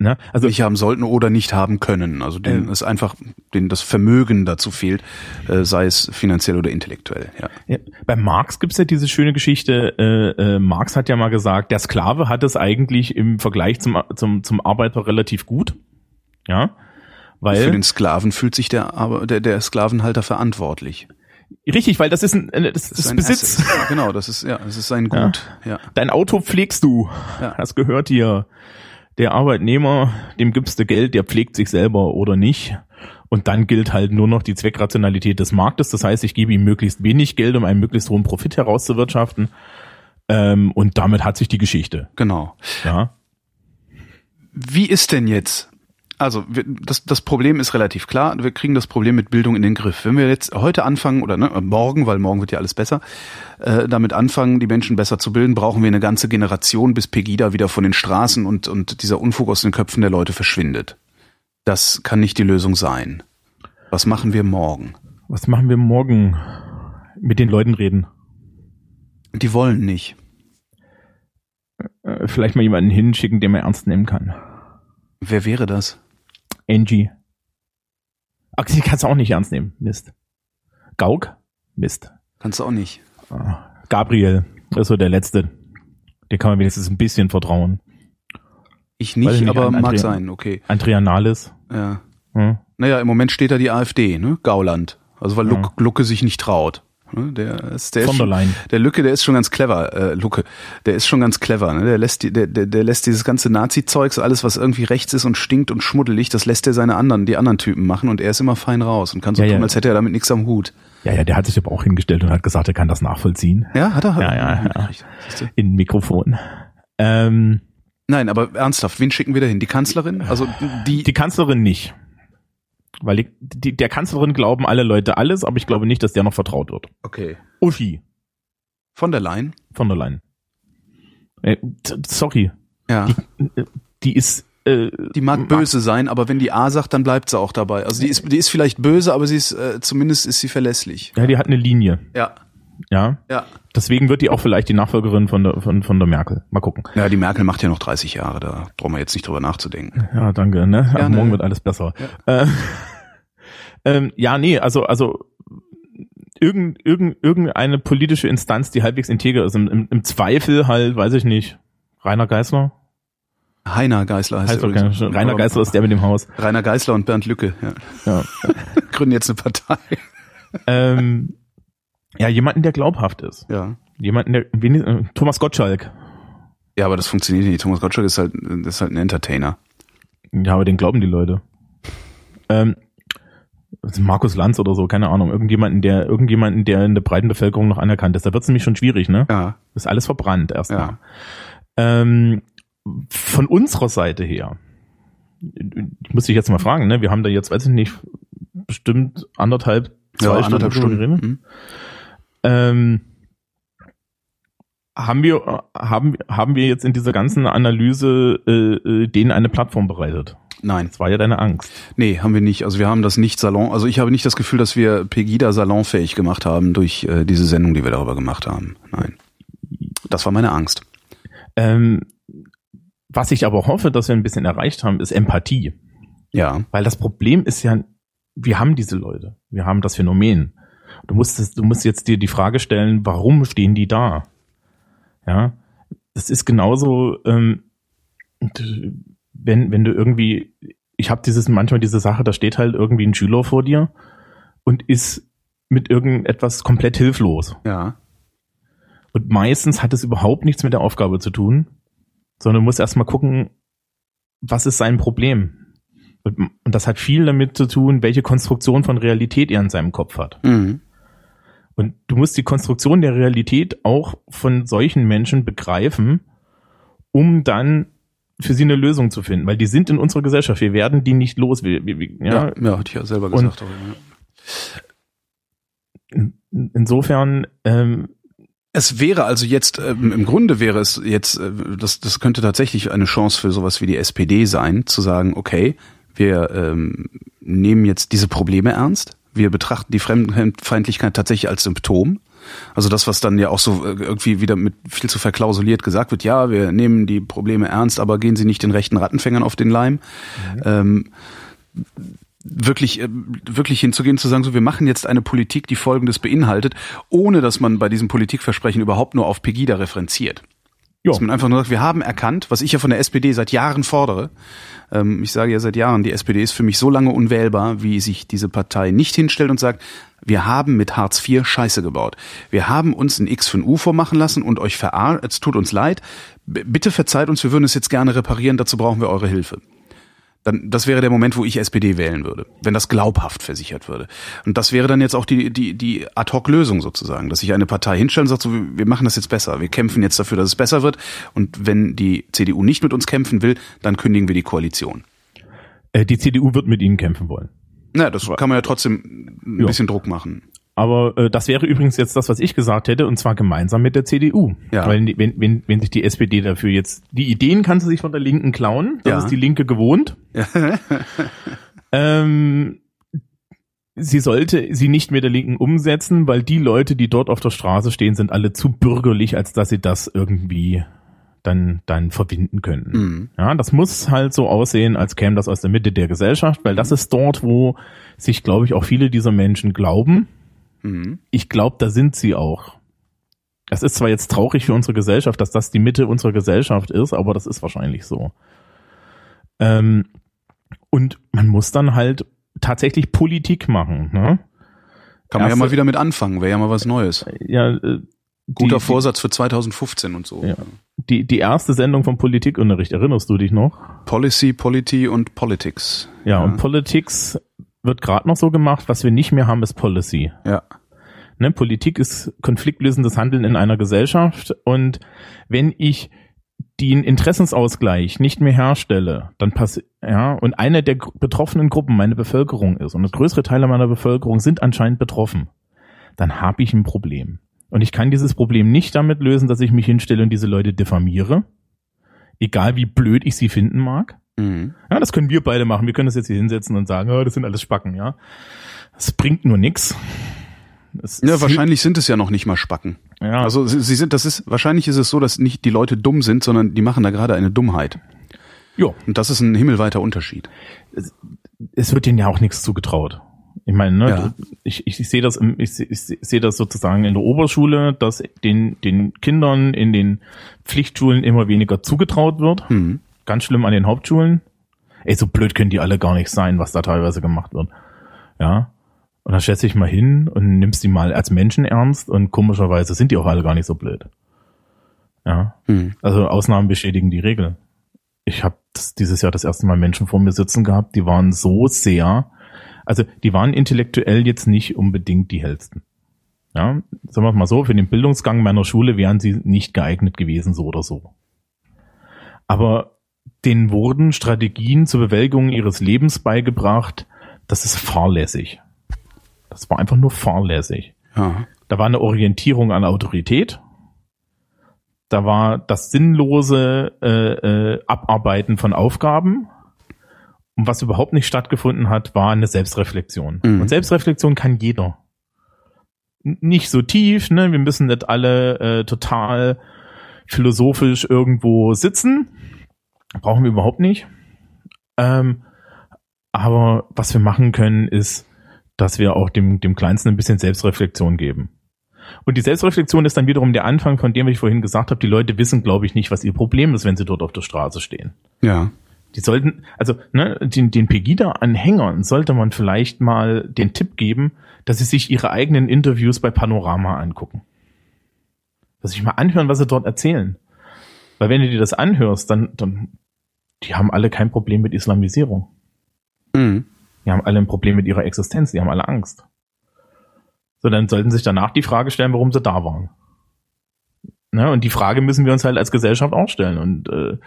Ne? Also
Nicht haben sollten oder nicht haben können. Also denen
Ähm.
es einfach, denen das Vermögen dazu fehlt, äh, sei es finanziell oder intellektuell. Ja.
Ja, bei Marx gibt's ja diese schöne Geschichte. Äh, äh, Marx hat ja mal gesagt, der Sklave hat es eigentlich im Vergleich zum, zum, zum Arbeiter relativ gut. Ja.
Für
Weil,
den Sklaven fühlt sich der, aber der, der Sklavenhalter verantwortlich.
richtig, weil das ist ein, äh, das, das, ist
ein
Besitz.
Asset. Genau, das ist, ja, das ist sein Gut. Ja.
Dein Auto pflegst du.
Ja.
Das gehört dir. Der Arbeitnehmer, dem gibst du Geld, der pflegt sich selber oder nicht. Und dann gilt halt nur noch die Zweckrationalität des Marktes. Das heißt, ich gebe ihm möglichst wenig Geld, um einen möglichst hohen Profit herauszuwirtschaften. Ähm, und damit hat sich die Geschichte.
Genau.
Ja.
Wie ist denn jetzt? Also wir, das, das Problem ist relativ klar. Wir kriegen das Problem mit Bildung in den Griff. Wenn wir jetzt heute anfangen oder ne, morgen, weil morgen wird ja alles besser, äh, damit anfangen, die Menschen besser zu bilden, brauchen wir eine ganze Generation, bis Pegida wieder von den Straßen und, und dieser Unfug aus den Köpfen der Leute verschwindet. Das kann nicht die Lösung sein. Was machen wir morgen?
Was machen wir morgen? Mit den Leuten reden.
Die wollen nicht.
Äh, vielleicht mal jemanden hinschicken, den man ernst nehmen kann.
Wer wäre das?
Angie. Ach, sie kannst du auch nicht ernst nehmen. Mist. Gauk? Mist.
Kannst du auch nicht.
Ah, Gabriel. Das ist so der Letzte. Der kann man wenigstens ein bisschen vertrauen.
Ich nicht,
ich nicht,
aber
Andrea-
mag sein, okay.
Andrea Nahles.
Ja.
Hm?
Naja, im Moment steht da die AfD, ne? Gauland. Also weil Luck, Lucke sich nicht traut. Ne? Der ist, der ist
Von der
schon, der Lücke, der ist schon ganz clever, äh, Lucke. Der ist schon ganz clever, ne? Der lässt die, der, der, der lässt dieses ganze Nazi-Zeugs, alles was irgendwie rechts ist und stinkt und schmuddelig, das lässt er seine anderen, die anderen Typen machen und er ist immer fein raus und kann so
Ja, ja.
tun, als hätte er damit nichts am Hut.
Ja, ja, der hat sich aber auch hingestellt und hat gesagt, er kann das nachvollziehen.
Ja, hat er? Hat
Ja, ja, ja.
Siehst du?
In Mikrofon. Ähm,
Nein, aber ernsthaft, wen schicken wir da hin? Die Kanzlerin? Also die,
die Kanzlerin nicht. Weil die, die, der Kanzlerin glauben alle Leute alles, aber ich glaube nicht, dass der noch vertraut wird.
okay.
Uschi
Von der Leyen?
von der Leyen. Äh, sorry,
Ja.
die ist äh,
Die mag böse sein, aber wenn die A sagt, dann bleibt sie auch dabei. Also die ist, die ist vielleicht böse, aber sie ist, äh, zumindest ist sie verlässlich.
Ja, die hat eine Linie.
Ja,
Ja.
ja.
Deswegen wird die auch vielleicht die Nachfolgerin von der, von, von der Merkel. Mal gucken.
Ja, die Merkel macht ja noch 30 Jahre, da brauchen wir jetzt nicht drüber nachzudenken.
Ja, danke. Ne?
Gerne.
morgen wird alles besser. Ja, äh, *laughs* ähm, ja nee, also, also irgend, irgend, irgendeine politische Instanz, die halbwegs integer ist. Im, im, im Zweifel halt, weiß ich nicht, Rainer Geißler?
Heiner Geißler heißt
Heißt
er
doch keiner.
übrigens.
Rainer Geißler ist der mit dem Haus.
Rainer Geißler und Bernd Lücke, ja.
Ja. *laughs*
Gründen jetzt eine Partei.
ähm, ja, jemanden, der glaubhaft ist.
Ja.
Jemanden, der äh, Thomas Gottschalk.
Ja, aber das funktioniert nicht. Thomas Gottschalk ist halt, ist halt ein Entertainer.
Ja, aber den glauben die Leute. Ähm, Markus Lanz oder so, keine Ahnung. Irgendjemanden, der, irgendjemanden, der in der breiten Bevölkerung noch anerkannt ist. Da wird es nämlich schon schwierig, ne?
Ja.
Das ist alles verbrannt erstmal.
Ja.
Ähm, von unserer Seite her, ich muss dich jetzt mal fragen, ne? Wir haben da jetzt, weiß ich nicht, bestimmt anderthalb, zwei
ja, anderthalb
drüber
Stunden.
geredet.
Mhm.
Ähm, haben wir, haben, haben wir jetzt in dieser ganzen Analyse äh, äh, denen eine Plattform bereitet?
Nein.
Das war ja deine Angst.
Nee, haben wir nicht. Also wir haben das nicht Salon, also ich habe nicht das Gefühl, dass wir Pegida salonfähig gemacht haben durch äh, diese Sendung, die wir darüber gemacht haben. Nein. Das war meine Angst.
Ähm, was ich aber hoffe, dass wir ein bisschen erreicht haben, ist Empathie.
Ja.
Weil das Problem ist ja, wir haben diese Leute. Wir haben das Phänomen. Du musst, du musst jetzt dir die Frage stellen, warum stehen die da? Ja, das ist genauso, ähm, wenn, wenn du irgendwie, ich habe dieses, manchmal diese Sache, da steht halt irgendwie ein Schüler vor dir und ist mit irgendetwas komplett hilflos.
Ja.
Und meistens hat es überhaupt nichts mit der Aufgabe zu tun, sondern du musst erstmal gucken, was ist sein Problem? Und, und das hat viel damit zu tun, welche Konstruktion von Realität er in seinem Kopf hat.
Mhm.
Und du musst die Konstruktion der Realität auch von solchen Menschen begreifen, um dann für sie eine Lösung zu finden, weil die sind in unserer Gesellschaft. Wir werden die nicht los. Wir, wir, ja,
Ja, ja, hatte ich ja selber
Und-
gesagt. auch, ja.
in- insofern, ähm,
Es wäre also jetzt, ähm, im Grunde wäre es jetzt, äh, das, das könnte tatsächlich eine Chance für sowas wie die SPD sein, zu sagen, okay, wir ähm, nehmen jetzt diese Probleme ernst, wir betrachten die Fremdenfeindlichkeit tatsächlich als Symptom. Also das, was dann ja auch so äh, irgendwie wieder mit viel zu verklausuliert gesagt wird, ja, wir nehmen die Probleme ernst, aber gehen sie nicht den rechten Rattenfängern auf den Leim. Ähm, wirklich, äh, wirklich hinzugehen, zu sagen, so, wir machen jetzt eine Politik, die Folgendes beinhaltet, ohne dass man bei diesem Politikversprechen überhaupt nur auf Pegida referenziert.
Ja,
Dass man einfach nur sagt, wir haben erkannt, was ich ja von der SPD seit Jahren fordere. Ähm, ich sage ja seit Jahren, die SPD ist für mich so lange unwählbar, wie sich diese Partei nicht hinstellt und sagt, wir haben mit Hartz IV Scheiße gebaut. Wir haben uns ein X für ein U vormachen lassen und euch verarscht, es tut uns leid. B bitte verzeiht uns, wir würden es jetzt gerne reparieren, dazu brauchen wir eure Hilfe. Dann, das wäre der Moment, wo ich SPD wählen würde, wenn das glaubhaft versichert würde. Und das wäre dann jetzt auch die, die, die Ad-Hoc-Lösung sozusagen, dass sich eine Partei hinstellt und sagt, so, wir machen das jetzt besser. Wir kämpfen jetzt dafür, dass es besser wird. Und wenn die CDU nicht mit uns kämpfen will, dann kündigen wir die Koalition.
Äh, die CDU wird mit ihnen kämpfen wollen.
Na, das kann man ja trotzdem ein
Ja.
bisschen Druck machen.
Aber äh, das wäre übrigens jetzt das, was ich gesagt hätte, und zwar gemeinsam mit der CDU.
Ja.
Weil wenn, wenn, wenn sich die SPD dafür jetzt, die Ideen kann sie sich von der Linken klauen, das
Ja.
ist die Linke gewohnt. *laughs* ähm, sie sollte sie nicht mit der Linken umsetzen, weil die Leute, die dort auf der Straße stehen, sind alle zu bürgerlich, als dass sie das irgendwie dann, dann verbinden können.
Mhm.
Ja, das muss halt so aussehen, als käme das aus der Mitte der Gesellschaft, weil das ist dort, wo sich, glaube ich, auch viele dieser Menschen glauben.
Mhm.
Ich glaube, da sind sie auch. Das ist zwar jetzt traurig für unsere Gesellschaft, dass das die Mitte unserer Gesellschaft ist, aber das ist wahrscheinlich so. Ähm, und man muss dann halt tatsächlich Politik machen. Ne?
Kann man ja
Erste-
mal wieder mit anfangen, wäre ja mal was Neues.
Ja, äh,
Guter
die,
Vorsatz für 2015 und so.
Ja. Die, die erste Sendung vom Politikunterricht, erinnerst du dich noch?
Policy, Polity und Politics.
Ja, und Politics wird gerade noch so gemacht, was wir nicht mehr haben, ist Policy.
Ja.
Ne, Politik ist konfliktlösendes Handeln in einer Gesellschaft und wenn ich den Interessensausgleich nicht mehr herstelle, dann passiert, ja, und eine der betroffenen Gruppen meine Bevölkerung ist und das größere Teile meiner Bevölkerung sind anscheinend betroffen, dann habe ich ein Problem. Und ich kann dieses Problem nicht damit lösen, dass ich mich hinstelle und diese Leute diffamiere, egal wie blöd ich sie finden mag.
Mhm.
Ja, das können wir beide machen. Wir können das jetzt hier hinsetzen und sagen, oh, das sind alles Spacken, ja. Das bringt nur nix. Es
Ja, wahrscheinlich sind es ja noch nicht mal Spacken.
Ja,
Also sie, sind, das ist, wahrscheinlich ist es so, dass nicht die Leute dumm sind, sondern die machen da gerade eine Dummheit.
jo,
Und das ist ein himmelweiter Unterschied.
es wird denen ja auch nichts zugetraut. Ich meine, ne,
Ja.
ich, ich, ich sehe das, im, ich, ich seh- sehe das sozusagen in der Oberschule, dass den, den Kindern in den Pflichtschulen immer weniger zugetraut wird.
Mhm.
Ganz schlimm an den Hauptschulen. Ey, so blöd können die alle gar nicht sein, was da teilweise gemacht wird. Ja. Und dann schätze ich mal hin und nimmst die mal als Menschen ernst und komischerweise sind die auch alle gar nicht so blöd. Ja.
Mhm.
Also Ausnahmen bestätigen die Regel. Ich habe dieses Jahr das erste Mal Menschen vor mir sitzen gehabt, die waren so sehr, also die waren intellektuell jetzt nicht unbedingt die hellsten. Ja, sagen wir mal so, für den Bildungsgang meiner Schule wären sie nicht geeignet gewesen, so oder so. Aber denen wurden Strategien zur Bewältigung ihres Lebens beigebracht, das ist fahrlässig. Das war einfach nur fahrlässig.
Ja.
Da war eine Orientierung an Autorität. Da war das sinnlose äh, äh, Abarbeiten von Aufgaben. Und was überhaupt nicht stattgefunden hat, war eine Selbstreflexion.
Mhm.
Und Selbstreflexion kann jeder. N- Nicht so tief, ne? Wir müssen nicht alle äh, total philosophisch irgendwo sitzen. Brauchen wir überhaupt nicht. Ähm, aber was wir machen können, ist, dass wir auch dem, dem Kleinsten ein bisschen Selbstreflexion geben. Und die Selbstreflexion ist dann wiederum der Anfang von dem, was ich vorhin gesagt habe. Die Leute wissen, glaube ich, nicht, was ihr Problem ist, wenn sie dort auf der Straße stehen.
Ja.
Die sollten, also ne, den, den Pegida-Anhängern sollte man vielleicht mal den Tipp geben, dass sie sich ihre eigenen Interviews bei Panorama angucken. Dass sie sich mal anhören, was sie dort erzählen. Weil wenn du dir das anhörst, dann, dann, die haben alle kein Problem mit Islamisierung.
Mhm.
Die haben alle ein Problem mit ihrer Existenz, die haben alle Angst. So, dann sollten sich danach die Frage stellen, warum sie da waren. Ne? Und die Frage müssen wir uns halt als Gesellschaft auch stellen. Und äh,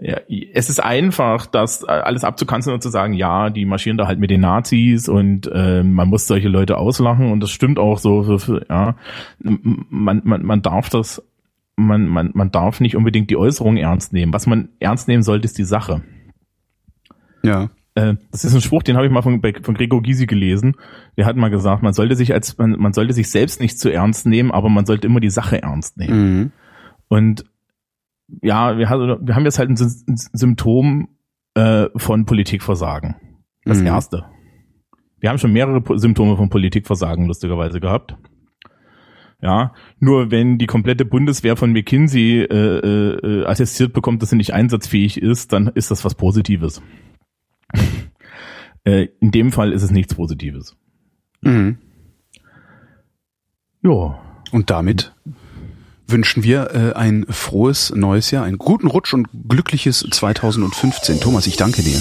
ja, es ist einfach, das äh, alles abzukanzeln und zu sagen, ja, die marschieren da halt mit den Nazis und äh, man muss solche Leute auslachen und das stimmt auch so. ja, man, man, man darf das, man, man, man darf nicht unbedingt die Äußerung ernst nehmen. Was man ernst nehmen sollte, ist die Sache.
Ja.
Äh, das ist ein Spruch, den habe ich mal von, von Gregor Gysi gelesen. Der hat mal gesagt, man sollte sich als man, man sollte sich selbst nicht zu ernst nehmen, aber man sollte immer die Sache ernst nehmen.
Mhm.
Und ja, wir, haben- wir haben jetzt halt ein Sy- ein Symptom äh, von Politikversagen. Das
Mhm.
erste. Wir haben schon mehrere Symptome von Politikversagen lustigerweise gehabt. Ja, nur wenn die komplette Bundeswehr von McKinsey äh, äh, attestiert bekommt, dass sie nicht einsatzfähig ist, dann ist das was Positives. Äh, in dem Fall ist es nichts Positives.
Mhm.
Ja,
Und damit wünschen wir äh, ein frohes neues Jahr, einen guten Rutsch und glückliches 2015. Thomas, ich danke dir.